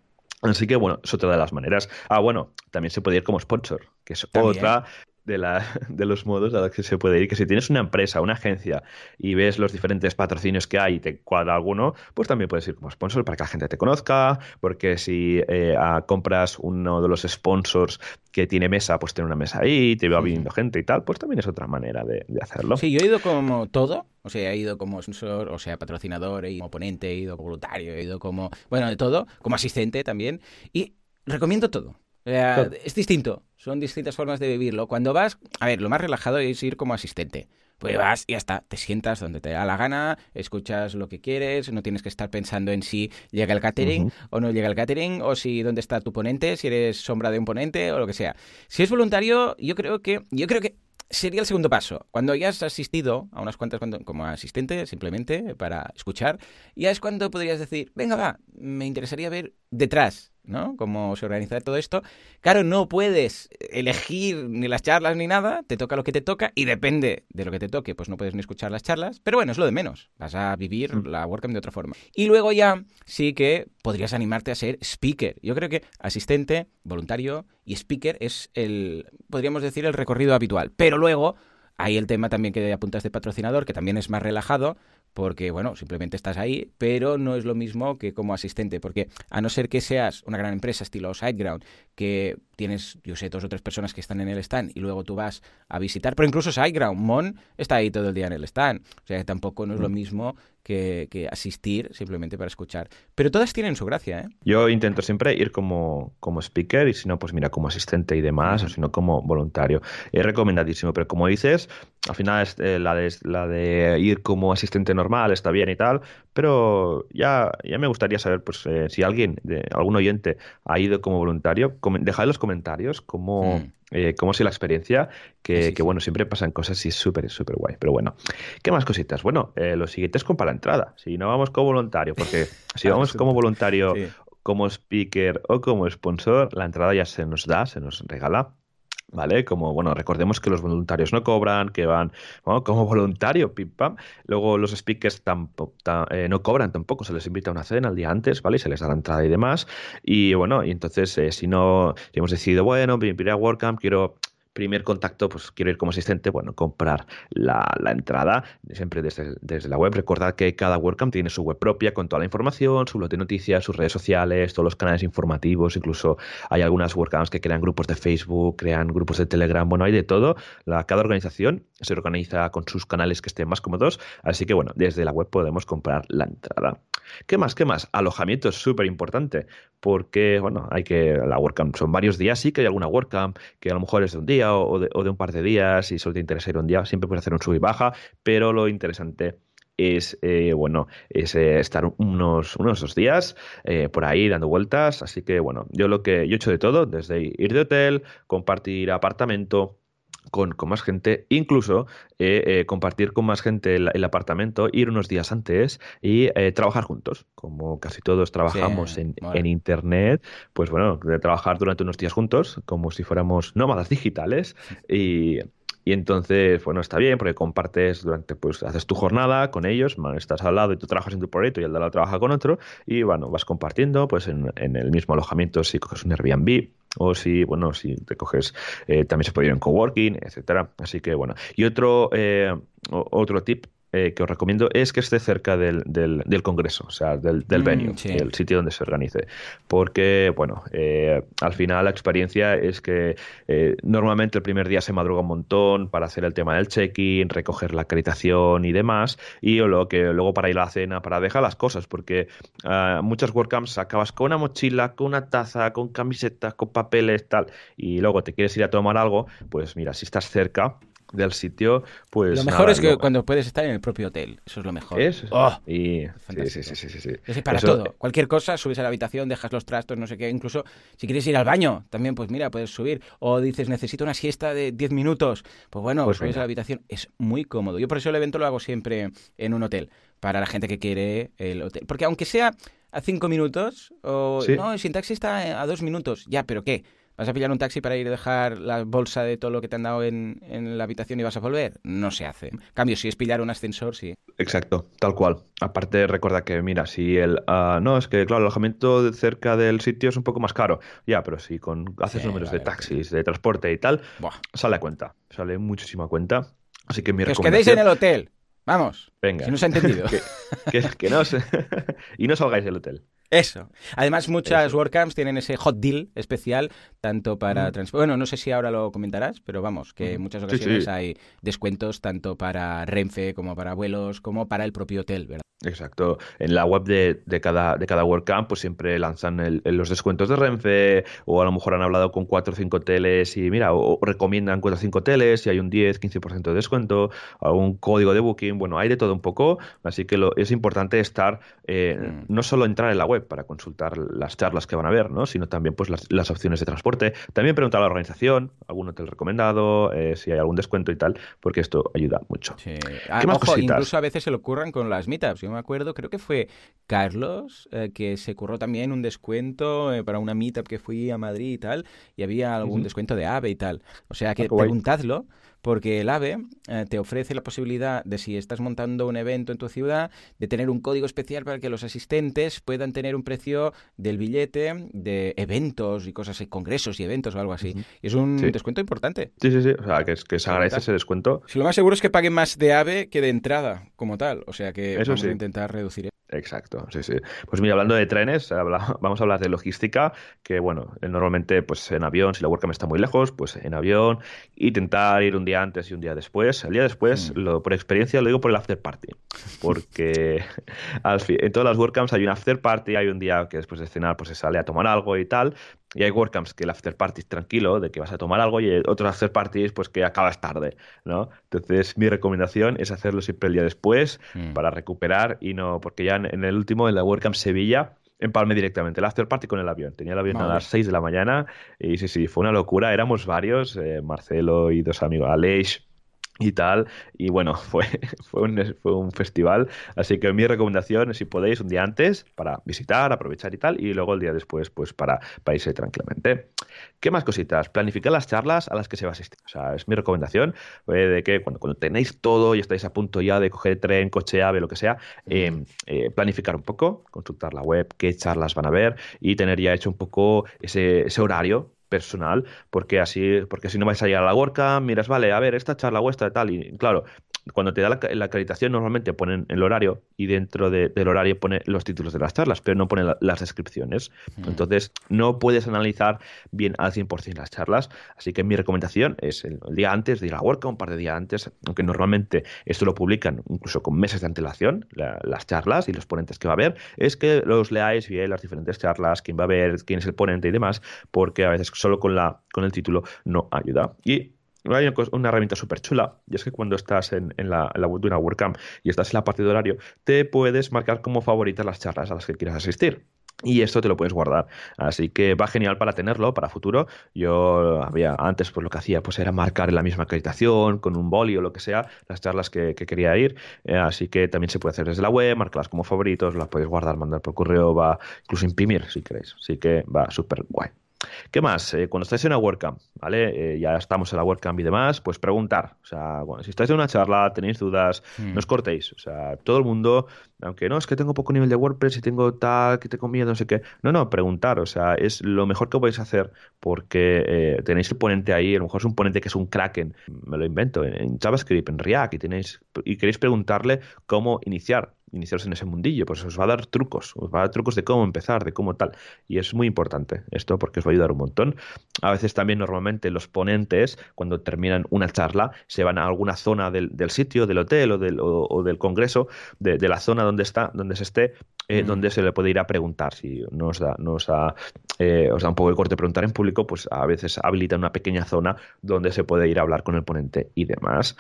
Así que bueno, es otra de las maneras. Ah, bueno, también se puede ir como sponsor, que es otra de, la, de los modos a los que se puede ir. Que si tienes una empresa, una agencia y ves los diferentes patrocinios que hay y te cuadra alguno, pues también puedes ir como sponsor para que la gente te conozca. Porque si eh, compras uno de los sponsors que tiene mesa, pues tiene una mesa ahí, te va viniendo gente y tal, pues también es otra manera de, hacerlo. Sí, yo he ido como todo, o sea, he ido como sponsor, o sea, patrocinador, he ido como ponente, he ido como voluntario, he ido como, bueno, de todo, como asistente también, y recomiendo todo. Es distinto, son distintas formas de vivirlo. Cuando vas, a ver, lo más relajado es ir como asistente. Pues vas y ya está, te sientas donde te da la gana, escuchas lo que quieres, no tienes que estar pensando en si llega el catering o no llega el catering, o si dónde está tu ponente, si eres sombra de un ponente o lo que sea. Si es voluntario, yo creo que, yo creo que sería el segundo paso. Cuando ya has asistido a unas cuantas como asistente, simplemente para escuchar, ya es cuando podrías decir, venga, va, me interesaría ver detrás ¿no? Cómo se organiza todo esto. Claro, no puedes elegir ni las charlas ni nada, te toca lo que te toca y depende de lo que te toque, pues no puedes ni escuchar las charlas, pero bueno, es lo de menos, vas a vivir mm. la WordCamp de otra forma. Y luego ya sí que podrías animarte a ser speaker. Yo creo que asistente, voluntario y speaker es el, podríamos decir, el recorrido habitual, pero luego... Hay el tema también que apuntas de patrocinador, que también es más relajado, porque, bueno, simplemente estás ahí, pero no es lo mismo que como asistente, porque a no ser que seas una gran empresa estilo SiteGround, que tienes, yo sé, dos o tres personas que están en el stand y luego tú vas a visitar, pero incluso SiteGround, Mon está ahí todo el día en el stand, o sea que tampoco no es lo mm. mismo que, asistir simplemente para escuchar. Pero todas tienen su gracia, ¿eh? Yo intento siempre ir como, como speaker y si no, pues mira, como asistente y demás, o si no, como voluntario. Es recomendadísimo, pero como dices, al final es, eh, la, de, la de ir como asistente normal está bien y tal, pero ya, ya me gustaría saber pues eh, si alguien, de, algún oyente, ha ido como voluntario, dejad en los comentarios cómo... Mm. Eh, cómo ha sido la experiencia, que, bueno, siempre pasan cosas y es súper, súper guay. Pero bueno, ¿qué más cositas? Bueno, eh, lo siguiente es con para la entrada. Si no vamos como voluntario, porque si vamos como voluntario, como speaker o como sponsor, la entrada ya se nos da, se nos regala. ¿Vale? Como, bueno, recordemos que los voluntarios no cobran, que van como voluntario, pim pam. Luego los speakers tampoco, eh, no cobran tampoco, se les invita a una cena el día antes, ¿vale? Y se les da la entrada y demás. Y bueno, y entonces, eh, si no, si hemos decidido, bueno, voy a WordCamp, quiero primer contacto, pues quiero ir como asistente, bueno, comprar la, entrada siempre desde, desde, la web. Recordad que cada WordCamp tiene su web propia con toda la información, su blog de noticias, sus redes sociales, todos los canales informativos, incluso hay algunas WordCamps que crean grupos de Facebook, crean grupos de Telegram, bueno, hay de todo. La, cada organización se organiza con sus canales que estén más cómodos, así que bueno, desde la web podemos comprar la entrada. ¿Qué más? ¿Qué más? Alojamiento es súper importante porque, bueno, hay que, la WordCamp son varios días, sí que hay alguna WordCamp que a lo mejor es de un día o de, un par de días y solo te interesa ir un día, siempre puedes hacer un sub y baja, pero lo interesante es eh, bueno es eh, estar unos unos dos días eh, por ahí dando vueltas. Así que bueno yo lo que yo he hecho de todo desde ir de hotel compartir apartamento con, más gente, incluso eh, eh, compartir con más gente el, apartamento, ir unos días antes y eh, trabajar juntos. Como casi todos trabajamos en, Internet, pues bueno, de trabajar durante unos días juntos, como si fuéramos nómadas digitales. Y, y entonces, bueno, está bien porque compartes durante, pues haces tu jornada con ellos, estás al lado y tú trabajas en tu proyecto y el de lado trabaja con otro y bueno, vas compartiendo pues en, en el mismo alojamiento si coges un Airbnb o si, bueno, si te coges, eh, también se puede ir en coworking, etcétera. Así que bueno. Y otro, eh, otro tip eh, que os recomiendo es que esté cerca del, del, congreso, o sea, del, del mm, venue, el sitio donde se organice. Porque, bueno, eh, al final la experiencia es que eh, normalmente el primer día se madruga un montón para hacer el tema del check-in, recoger la acreditación y demás, y luego, que, luego para ir a la cena, para dejar las cosas, porque uh, muchas WordCamps acabas con una mochila, con una taza, con camisetas, con papeles, tal, y luego te quieres ir a tomar algo, pues mira, si estás cerca, del sitio, pues... Lo mejor es que cuando puedes estar en el propio hotel, eso es lo mejor. ¿Es? Oh, y... sí, sí, sí, sí, Es para todo. Cualquier cosa, subes a la habitación, dejas los trastos, no sé qué. Incluso si quieres ir al baño, también, pues mira, puedes subir. O dices, necesito una siesta de 10 minutos. Pues bueno, pues subes a la habitación. Es muy cómodo. Yo por eso el evento lo hago siempre en un hotel, para la gente que quiere el hotel. Porque aunque sea a 5 minutos, o no, sin taxi está a 2 minutos, ya, pero ¿qué? ¿Vas a pillar un taxi para ir a dejar la bolsa de todo lo que te han dado en, la habitación y vas a volver? No se hace. En cambio, si es pillar un ascensor, sí. Exacto, tal cual. Aparte, recuerda que, mira, si el... Ah, no, es que, claro, el alojamiento cerca del sitio es un poco más caro. Ya, pero si con haces números de taxis, de transporte y tal, sale a cuenta. Sale muchísima cuenta. Así que mi que os quedéis en el hotel. Vamos. Venga. Si no se ha entendido. que, no y no salgáis del hotel. Eso. Además, muchas WordCamps tienen ese hot deal especial, tanto para... Bueno, no sé si ahora lo comentarás, pero vamos, que en muchas ocasiones hay descuentos tanto para Renfe como para vuelos, como para el propio hotel, ¿verdad? Exacto. En la web de, de, cada, de cada WordCamp pues siempre lanzan los descuentos de Renfe o a lo mejor han hablado con 4 o 5 hoteles y mira, o, recomiendan 4 o 5 hoteles y hay un 10, 15% de descuento, algún código de booking, bueno, hay de todo un poco, así que lo, es importante estar, eh, mm. no solo entrar en la web para consultar las charlas que van a ver, ¿no? sino también pues las, opciones de transporte, también preguntar a la organización, algún hotel recomendado, eh, si hay algún descuento y tal, porque esto ayuda mucho. Sí. Ah, ojo, incluso a veces se le ocurran con las meetups me acuerdo, creo que fue Carlos, eh, que se curró también un descuento eh, para una meetup que fui a Madrid y tal, y había algún descuento de AVE y tal. O sea que ah, preguntadlo, porque el AVE eh, te ofrece la posibilidad de, si estás montando un evento en tu ciudad, de tener un código especial para que los asistentes puedan tener un precio del billete de eventos y cosas, congresos y eventos o algo así. Y es un descuento importante. Sí, sí, sí. O sea, que, que se agradece ese descuento. Si lo más seguro es que paguen más de AVE que de entrada, como tal. O sea que Eso vamos a intentar reducir eso. Exacto, sí, sí. Pues mira, hablando de trenes, vamos a hablar de logística, que bueno, normalmente pues en avión, si la WordCamp está muy lejos, pues en avión, intentar ir un día antes y un día después. El día después, mm. lo, por experiencia, lo digo por el after party, porque en todas las WordCamps hay un after party, hay un día que después de cenar pues se sale a tomar algo y tal, y hay WordCamps que el after party es tranquilo, de que vas a tomar algo, y otros after parties pues que acabas tarde, ¿no? Entonces mi recomendación es hacerlo siempre el día después mm. para recuperar y no, porque ya en, el último, en la WordCamp Sevilla, empalme directamente el after party con el avión. Tenía el avión a las 6 de la mañana y sí, sí, fue una locura. Éramos varios, eh, Marcelo y dos amigos, Aleix, y tal. Y bueno, fue, fue, un, fue un festival. Así que mi recomendación es si podéis un día antes para visitar, aprovechar y tal, y luego el día después, pues para, para irse tranquilamente. ¿Qué más cositas? Planificar las charlas a las que se va a asistir. O sea, es mi recomendación eh, de que cuando, cuando tenéis todo y estáis a punto ya de coger tren, coche, ave, lo que sea, em, eh, planificar un poco, consultar la web, qué charlas van a ver y tener ya hecho un poco ese, ese horario personal, porque así, porque si no vais a ir a la WordCamp, miras, vale, a ver, esta charla vuestra tal, y claro, cuando te da la, acreditación normalmente ponen el horario y dentro del horario pone los títulos de las charlas, pero no pone las descripciones. Mm. Entonces no puedes analizar bien al 100% las charlas. Así que mi recomendación es el, día antes de ir a WordCamp, un par de días antes, aunque normalmente esto lo publican incluso con meses de antelación, las charlas y los ponentes que va a haber, es que los leáis bien las diferentes charlas, quién va a ver, quién es el ponente y demás, porque a veces solo con, la, con el título no ayuda. Y hay una herramienta súper chula, y es que cuando estás en, la, en la de una WordCamp y estás en la parte de horario, te puedes marcar como favoritas las charlas a las que quieras asistir. Y esto te lo puedes guardar. Así que va genial para tenerlo para futuro. Yo había antes pues lo que hacía pues era marcar en la misma acreditación, con un boli o lo que sea, las charlas que, quería ir. Eh, así que también se puede hacer desde la web, marcarlas como favoritos, las podéis guardar, mandar por correo, va incluso imprimir si queréis. Así que va súper guay. ¿Qué más? Eh, cuando estáis en una WordCamp, ¿vale? Eh, ya estamos en la WordCamp y demás, pues preguntar. O sea, bueno, si estáis en una charla, tenéis dudas, hmm. no os cortéis. O sea, todo el mundo, aunque no, es que tengo poco nivel de WordPress y tengo tal, que tengo miedo, no sé qué. No, no, preguntar. O sea, es lo mejor que podéis hacer porque eh, tenéis el ponente ahí, a lo mejor es un ponente que es un Kraken, me lo invento, en JavaScript, en React, y, tenéis, y queréis preguntarle cómo iniciar iniciaros en ese mundillo, pues os va a dar trucos, os va a dar trucos de cómo empezar, de cómo tal. Y es muy importante esto porque os va a ayudar un montón. A veces también normalmente los ponentes, cuando terminan una charla, se van a alguna zona del, sitio, del hotel o del, o, del congreso, de, la zona donde está, donde se esté, eh, donde se le puede ir a preguntar. Si no os da, no os da, eh, os da un poco de corte preguntar en público, pues a veces habilita una pequeña zona donde se puede ir a hablar con el ponente y demás.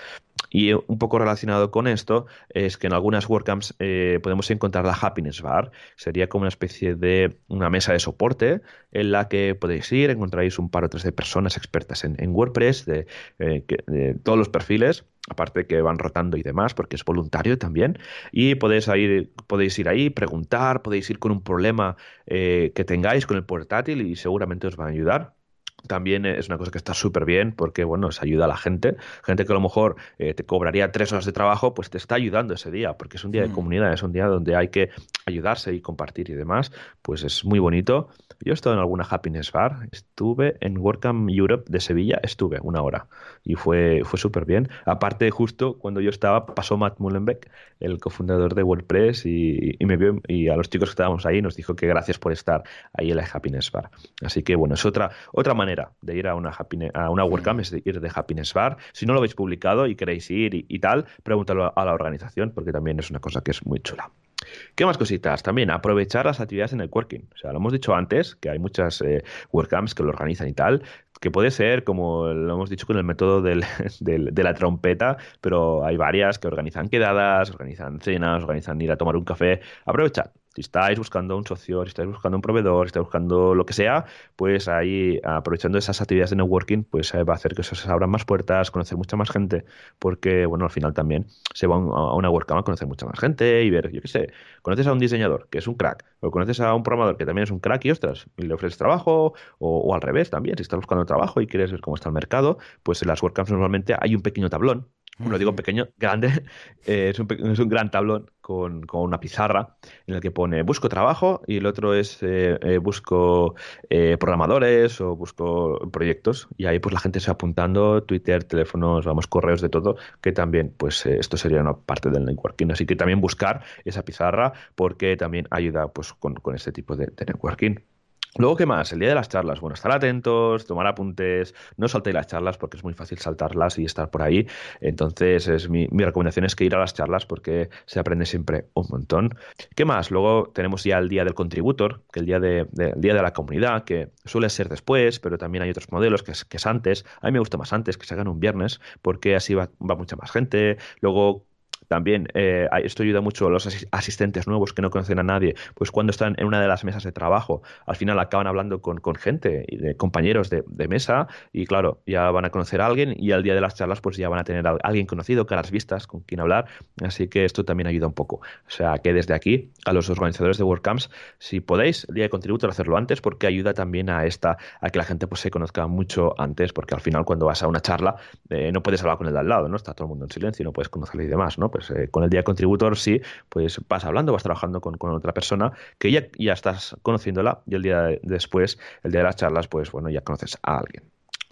Y un poco relacionado con esto es que en algunas WordCamps eh, podemos encontrar la Happiness Bar. Sería como una especie de una mesa de soporte en la que podéis ir, encontráis un par o tres de personas expertas en, WordPress, de, eh, de, todos los perfiles, aparte que van rotando y demás, porque es voluntario también. Y podéis ir, podéis ir ahí, preguntar, podéis ir con un problema eh, que tengáis con el portátil y seguramente os van a ayudar también es una cosa que está súper bien porque, bueno, se ayuda a la gente. Gente que a lo mejor eh, te cobraría tres horas de trabajo, pues te está ayudando ese día, porque es un día de mm. comunidad, es un día donde hay que ayudarse y compartir y demás. Pues es muy bonito. Yo he estado en alguna Happiness Bar, estuve en WordCamp Europe de Sevilla, estuve una hora y fue, fue súper bien. Aparte, justo cuando yo estaba, pasó Matt Mullenbeck, el cofundador de WordPress, y, me vio y a los chicos que estábamos ahí nos dijo que gracias por estar ahí en la Happiness Bar. Así que bueno, es otra, otra manera de ir a una, a una WordCamp, es ir de Happiness Bar. Si no lo habéis publicado y queréis ir y, tal, pregúntalo a la organización porque también es una cosa que es muy chula. ¿Qué más cositas? También aprovechar las actividades en el working. O sea, lo hemos dicho antes, que hay muchas eh, WordCamps que lo organizan y tal, que puede ser, como lo hemos dicho con el método del, de la trompeta, pero hay varias que organizan quedadas, organizan cenas, organizan ir a tomar un café. Aprovechad. Si estáis buscando un socio, si estáis buscando un proveedor, si estáis buscando lo que sea, pues ahí, aprovechando esas actividades de networking, pues eh, va a hacer que se abran más puertas, conocer mucha más gente, porque, bueno, al final también se va a una WordCamp a conocer mucha más gente y ver, yo qué sé, conoces a un diseñador que es un crack, o conoces a un programador que también es un crack y, ostras, y le ofreces trabajo, o, o al revés también, si estás buscando trabajo y quieres ver cómo está el mercado, pues en las WordCamps normalmente hay un pequeño tablón lo digo pequeño, grande, eh, es, un, es, un, gran tablón con, una pizarra en el que pone busco trabajo y el otro es eh, eh, busco programadores o busco proyectos y ahí pues la gente se va apuntando, Twitter, teléfonos, vamos, correos de todo, que también pues esto sería una parte del networking, así que también buscar esa pizarra porque también ayuda pues con, con este tipo de networking. Luego, ¿qué más? El día de las charlas. Bueno, estar atentos, tomar apuntes, no saltéis las charlas porque es muy fácil saltarlas y estar por ahí. Entonces, es mi, recomendación es que ir a las charlas porque se aprende siempre un montón. ¿Qué más? Luego tenemos ya el día del contributor, que el día de, día de la comunidad, que suele ser después, pero también hay otros modelos que es, que es antes. A mí me gusta más antes, que se hagan un viernes, porque así va mucha más gente. Luego también eh, esto ayuda mucho a los asistentes nuevos que no conocen a nadie, pues cuando están en una de las mesas de trabajo, al final acaban hablando con, gente y de compañeros de, mesa y claro, ya van a conocer a alguien y al día de las charlas pues ya van a tener a alguien conocido, caras vistas, con quien hablar, así que esto también ayuda un poco. O sea que desde aquí, a los organizadores de WordCamps, si podéis, el día de contributo, hacerlo antes porque ayuda también a esta, a que la gente pues se conozca mucho antes, porque al final cuando vas a una charla eh, no puedes hablar con el de al lado, ¿no? Está todo el mundo en silencio no puedes conocerle y demás, ¿no? Eh, con el día contributor sí, pues vas hablando, vas trabajando con, otra persona que ya, ya estás conociéndola y el día después, el día de las charlas, pues bueno, ya conoces a alguien.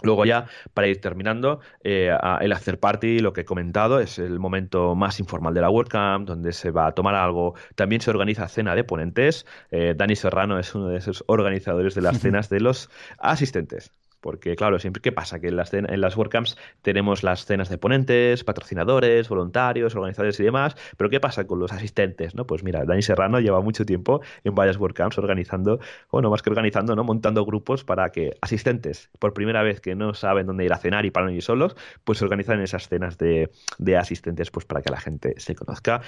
Luego ya, para ir terminando, eh, el hacer party, lo que he comentado, es el momento más informal de la WordCamp, donde se va a tomar algo. También se organiza cena de ponentes. Eh, Dani Serrano es uno de esos organizadores de las cenas de los asistentes. Porque, claro, siempre, ¿qué pasa? Que en las, en las WordCamps tenemos las cenas de ponentes, patrocinadores, voluntarios, organizadores y demás, pero ¿qué pasa con los asistentes? ¿no? Pues mira, Dani Serrano lleva mucho tiempo en varias WordCamps organizando, bueno, más que organizando, ¿no? Montando grupos para que asistentes, por primera vez que no saben dónde ir a cenar y para no ir solos, pues se organizan esas cenas de, asistentes pues para que la gente se conozca.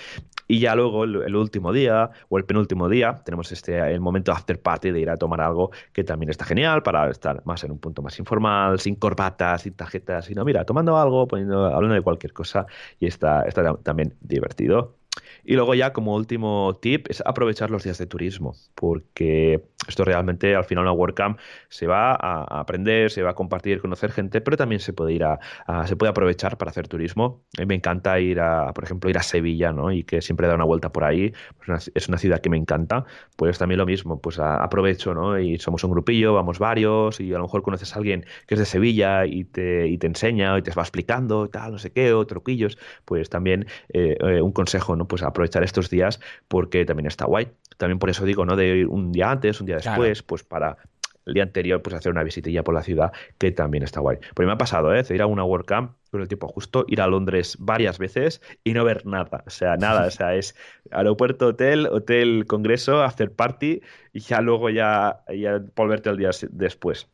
Y ya luego, el, último día o el penúltimo día, tenemos este el momento after party de ir a tomar algo que también está genial para estar más en un punto más más informal, sin corbatas, sin tarjetas, sino mira, tomando algo, poniendo, hablando de cualquier cosa y está, está también divertido. Y luego ya como último tip es aprovechar los días de turismo, porque esto realmente al final una WordCamp se va a aprender, se va a compartir, conocer gente, pero también se puede ir a, se puede aprovechar para hacer turismo. Mí me encanta ir a, por ejemplo, ir a Sevilla, ¿no? Y que siempre da una vuelta por ahí. Es una ciudad que me encanta. Pues también lo mismo, pues aprovecho, ¿no? Y somos un grupillo, vamos varios, y a lo mejor conoces a alguien que es de Sevilla y te, y te enseña y te va explicando, tal, no sé qué, o truquillos. Pues también eh, eh, un consejo, ¿no? Pues aprovechar estos días porque también está guay. También por eso digo, ¿no? De ir un día antes, un día después, pues para el día anterior, pues hacer una visitilla por la ciudad, que también está guay. Porque me ha pasado, ¿eh? De ir a una WordCamp con el tiempo justo, ir a Londres varias veces y no ver nada. O sea, nada. O sea, es aeropuerto, hotel, hotel, congreso, hacer party y ya luego ya, ya volverte al día después.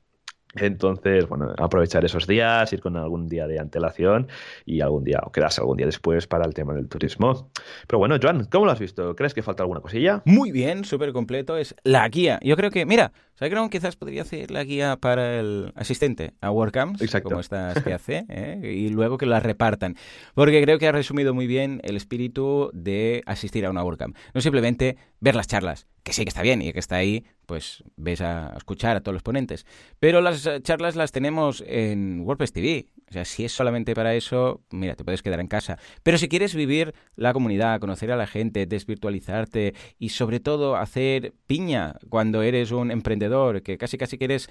Entonces, bueno, aprovechar esos días, ir con algún día de antelación y algún día, o quedarse algún día después para el tema del turismo. Pero bueno, Joan, ¿cómo lo has visto? ¿Crees que falta alguna cosilla? Muy bien, súper completo. Es la guía. Yo creo que, mira, SiteGround quizás podría ser la guía para el asistente a WordCamps, Exacto. como estas que hace, ¿eh? y luego que las repartan. Porque creo que ha resumido muy bien el espíritu de asistir a una WordCamp. No simplemente ver las charlas, que sí que está bien y que está ahí, pues ves a escuchar a todos los ponentes. Pero las eh, charlas las tenemos en WordPress TV. O sea, si es solamente para eso, mira, te puedes quedar en casa. Pero si quieres vivir la comunidad, conocer a la gente, desvirtualizarte y sobre todo hacer piña cuando eres un emprendedor, que casi casi que eres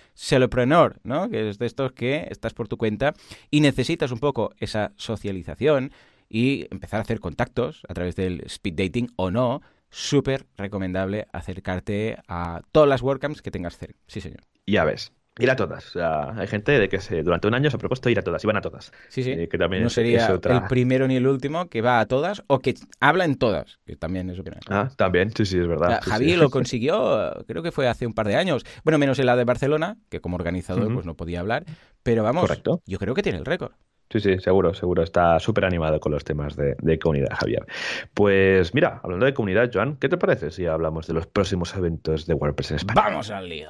¿no? Que es de estos que estás por tu cuenta y necesitas un poco esa socialización y empezar a hacer contactos a través del speed dating o no, súper recomendable acercarte a todas las WordCamps que tengas cerca. Sí, señor. Ya ves. Ir a todas. O sea, hay gente de que se, durante un año se ha propuesto ir a todas y van a todas. Sí, sí. Eh, que también no es- sería es otra- el primero ni el último que va a todas o que habla en todas, que también es opinión. Ah, también, sí, sí, es O verdad. sea, sí, Javi sí. lo consiguió, creo que fue hace un par de años. Bueno, menos en la de Barcelona, que como organizador pues no podía hablar. Pero vamos, Correcto. yo creo que tiene el récord. Sí, sí, seguro, seguro. Está súper animado con los temas de, de comunidad, Javier. Pues mira, hablando de comunidad, Joan, ¿qué te parece si hablamos de los próximos eventos de WordPress en España? ¡Vamos al lío!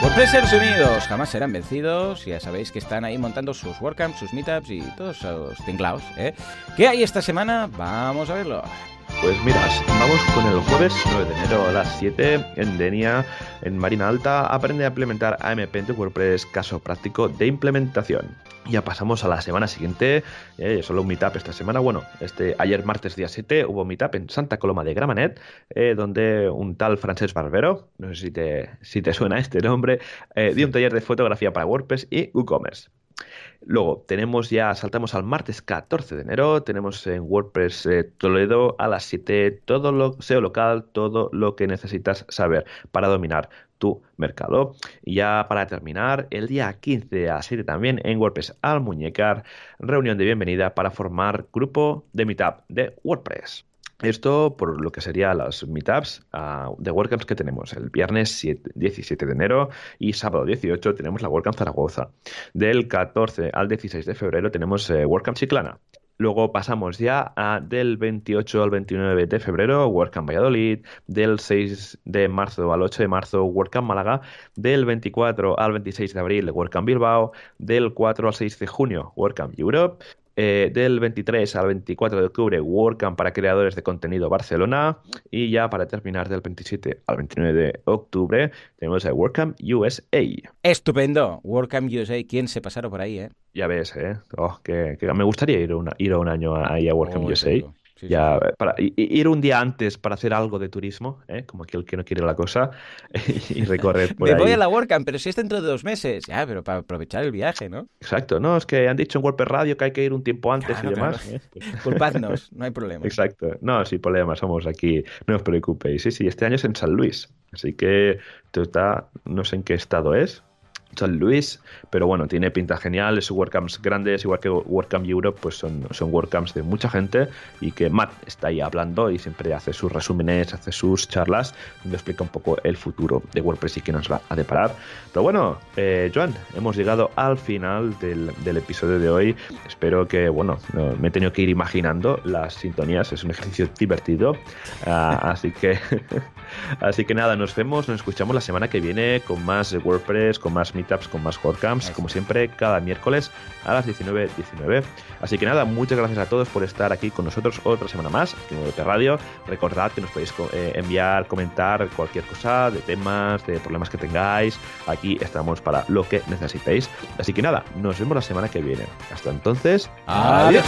WordPressers Unidos jamás serán vencidos. Ya sabéis que están ahí montando sus WordCamps, sus meetups y todos esos tinglaos. ¿eh? ¿Qué hay esta semana? Vamos a verlo. Pues mira, vamos con el jueves 9 de enero a las 7 en Denia, en Marina Alta, aprende a implementar AMP en WordPress, caso práctico de implementación. Ya pasamos a la semana siguiente, eh, solo un meetup esta semana. Bueno, este ayer martes día 7 hubo meetup en Santa Coloma de Gramenet, eh, donde un tal Francesc Barbero, no sé si te, si te suena este nombre, eh, dio un taller de fotografía para WordPress y WooCommerce. Luego tenemos ya, saltamos al martes 14 de enero, tenemos en WordPress eh, Toledo a las 7 todo lo SEO local, todo lo que necesitas saber para dominar tu mercado. Y ya para terminar, el día 15 a las 7 también en WordPress al Muñecar, reunión de bienvenida para formar grupo de Meetup de WordPress. Esto por lo que serían las meetups ah, de WordCamps que tenemos. El viernes 7 17 de enero y sábado 18 tenemos la WordCamp Zaragoza. Del 14 al 16 de febrero tenemos eh, WordCamp Chiclana. Luego pasamos ya a del 28 al 29 de febrero WordCamp Valladolid, del 6 de marzo al 8 de marzo WordCamp Málaga, del 24 al 26 de abril WordCamp Bilbao, del 4 al 6 de junio WordCamp Europe, eh, del 23 al 24 de octubre WordCamp para creadores de contenido Barcelona y ya para terminar del 27 al 29 de octubre tenemos el WordCamp USA. Estupendo. WordCamp USA. ¿Quién se pasaron por ahí, eh? Ya ves, ¿eh? Oh, que, que me gustaría ir, una- ir a un año ahí a WordCamp Oh, USA. Sí, Ya, sí. para, i- i- ir un día antes para hacer algo de turismo, ¿eh? como aquel que no quiere la cosa, y recorrer por Me ahí. voy a la WordCamp, pero si es dentro de dos meses. Ya, pero para aprovechar el viaje, ¿no? Exacto, no, es que han dicho en WordPress Radio que hay que ir un tiempo antes Claro, y demás. claro. ¿eh? Pues- Culpadnos, no hay problema. Exacto. No, sin problema, somos aquí, no os preocupéis. Sí, sí, este año es en San Luis, así que está, no sé en qué estado es, San Luis, pero bueno, tiene pinta genial, es WordCamps grandes, igual que WordCamp Europe, pues son, son WordCamps de mucha gente y que Matt está ahí hablando y siempre hace sus resúmenes, hace sus charlas, donde explica un poco el futuro de WordPress y qué nos va a deparar. Pero bueno, eh, Joan, hemos llegado al final del, episodio de hoy. Espero que, bueno, no- me he tenido que ir imaginando las sintonías, es un ejercicio divertido. Ah, así que, así que nada, nos vemos, nos escuchamos la semana que viene con más WordPress, con más meetups, con más WordCamps, como siempre, cada miércoles a las 19.19. 19. Así que nada, muchas gracias a todos por estar aquí con nosotros otra semana más aquí en WP Radio. Recordad que nos podéis eh, enviar, comentar cualquier cosa de temas, de problemas que tengáis. Aquí estamos para lo que necesitéis. Así que nada, nos vemos la semana que viene. Hasta entonces, Adiós.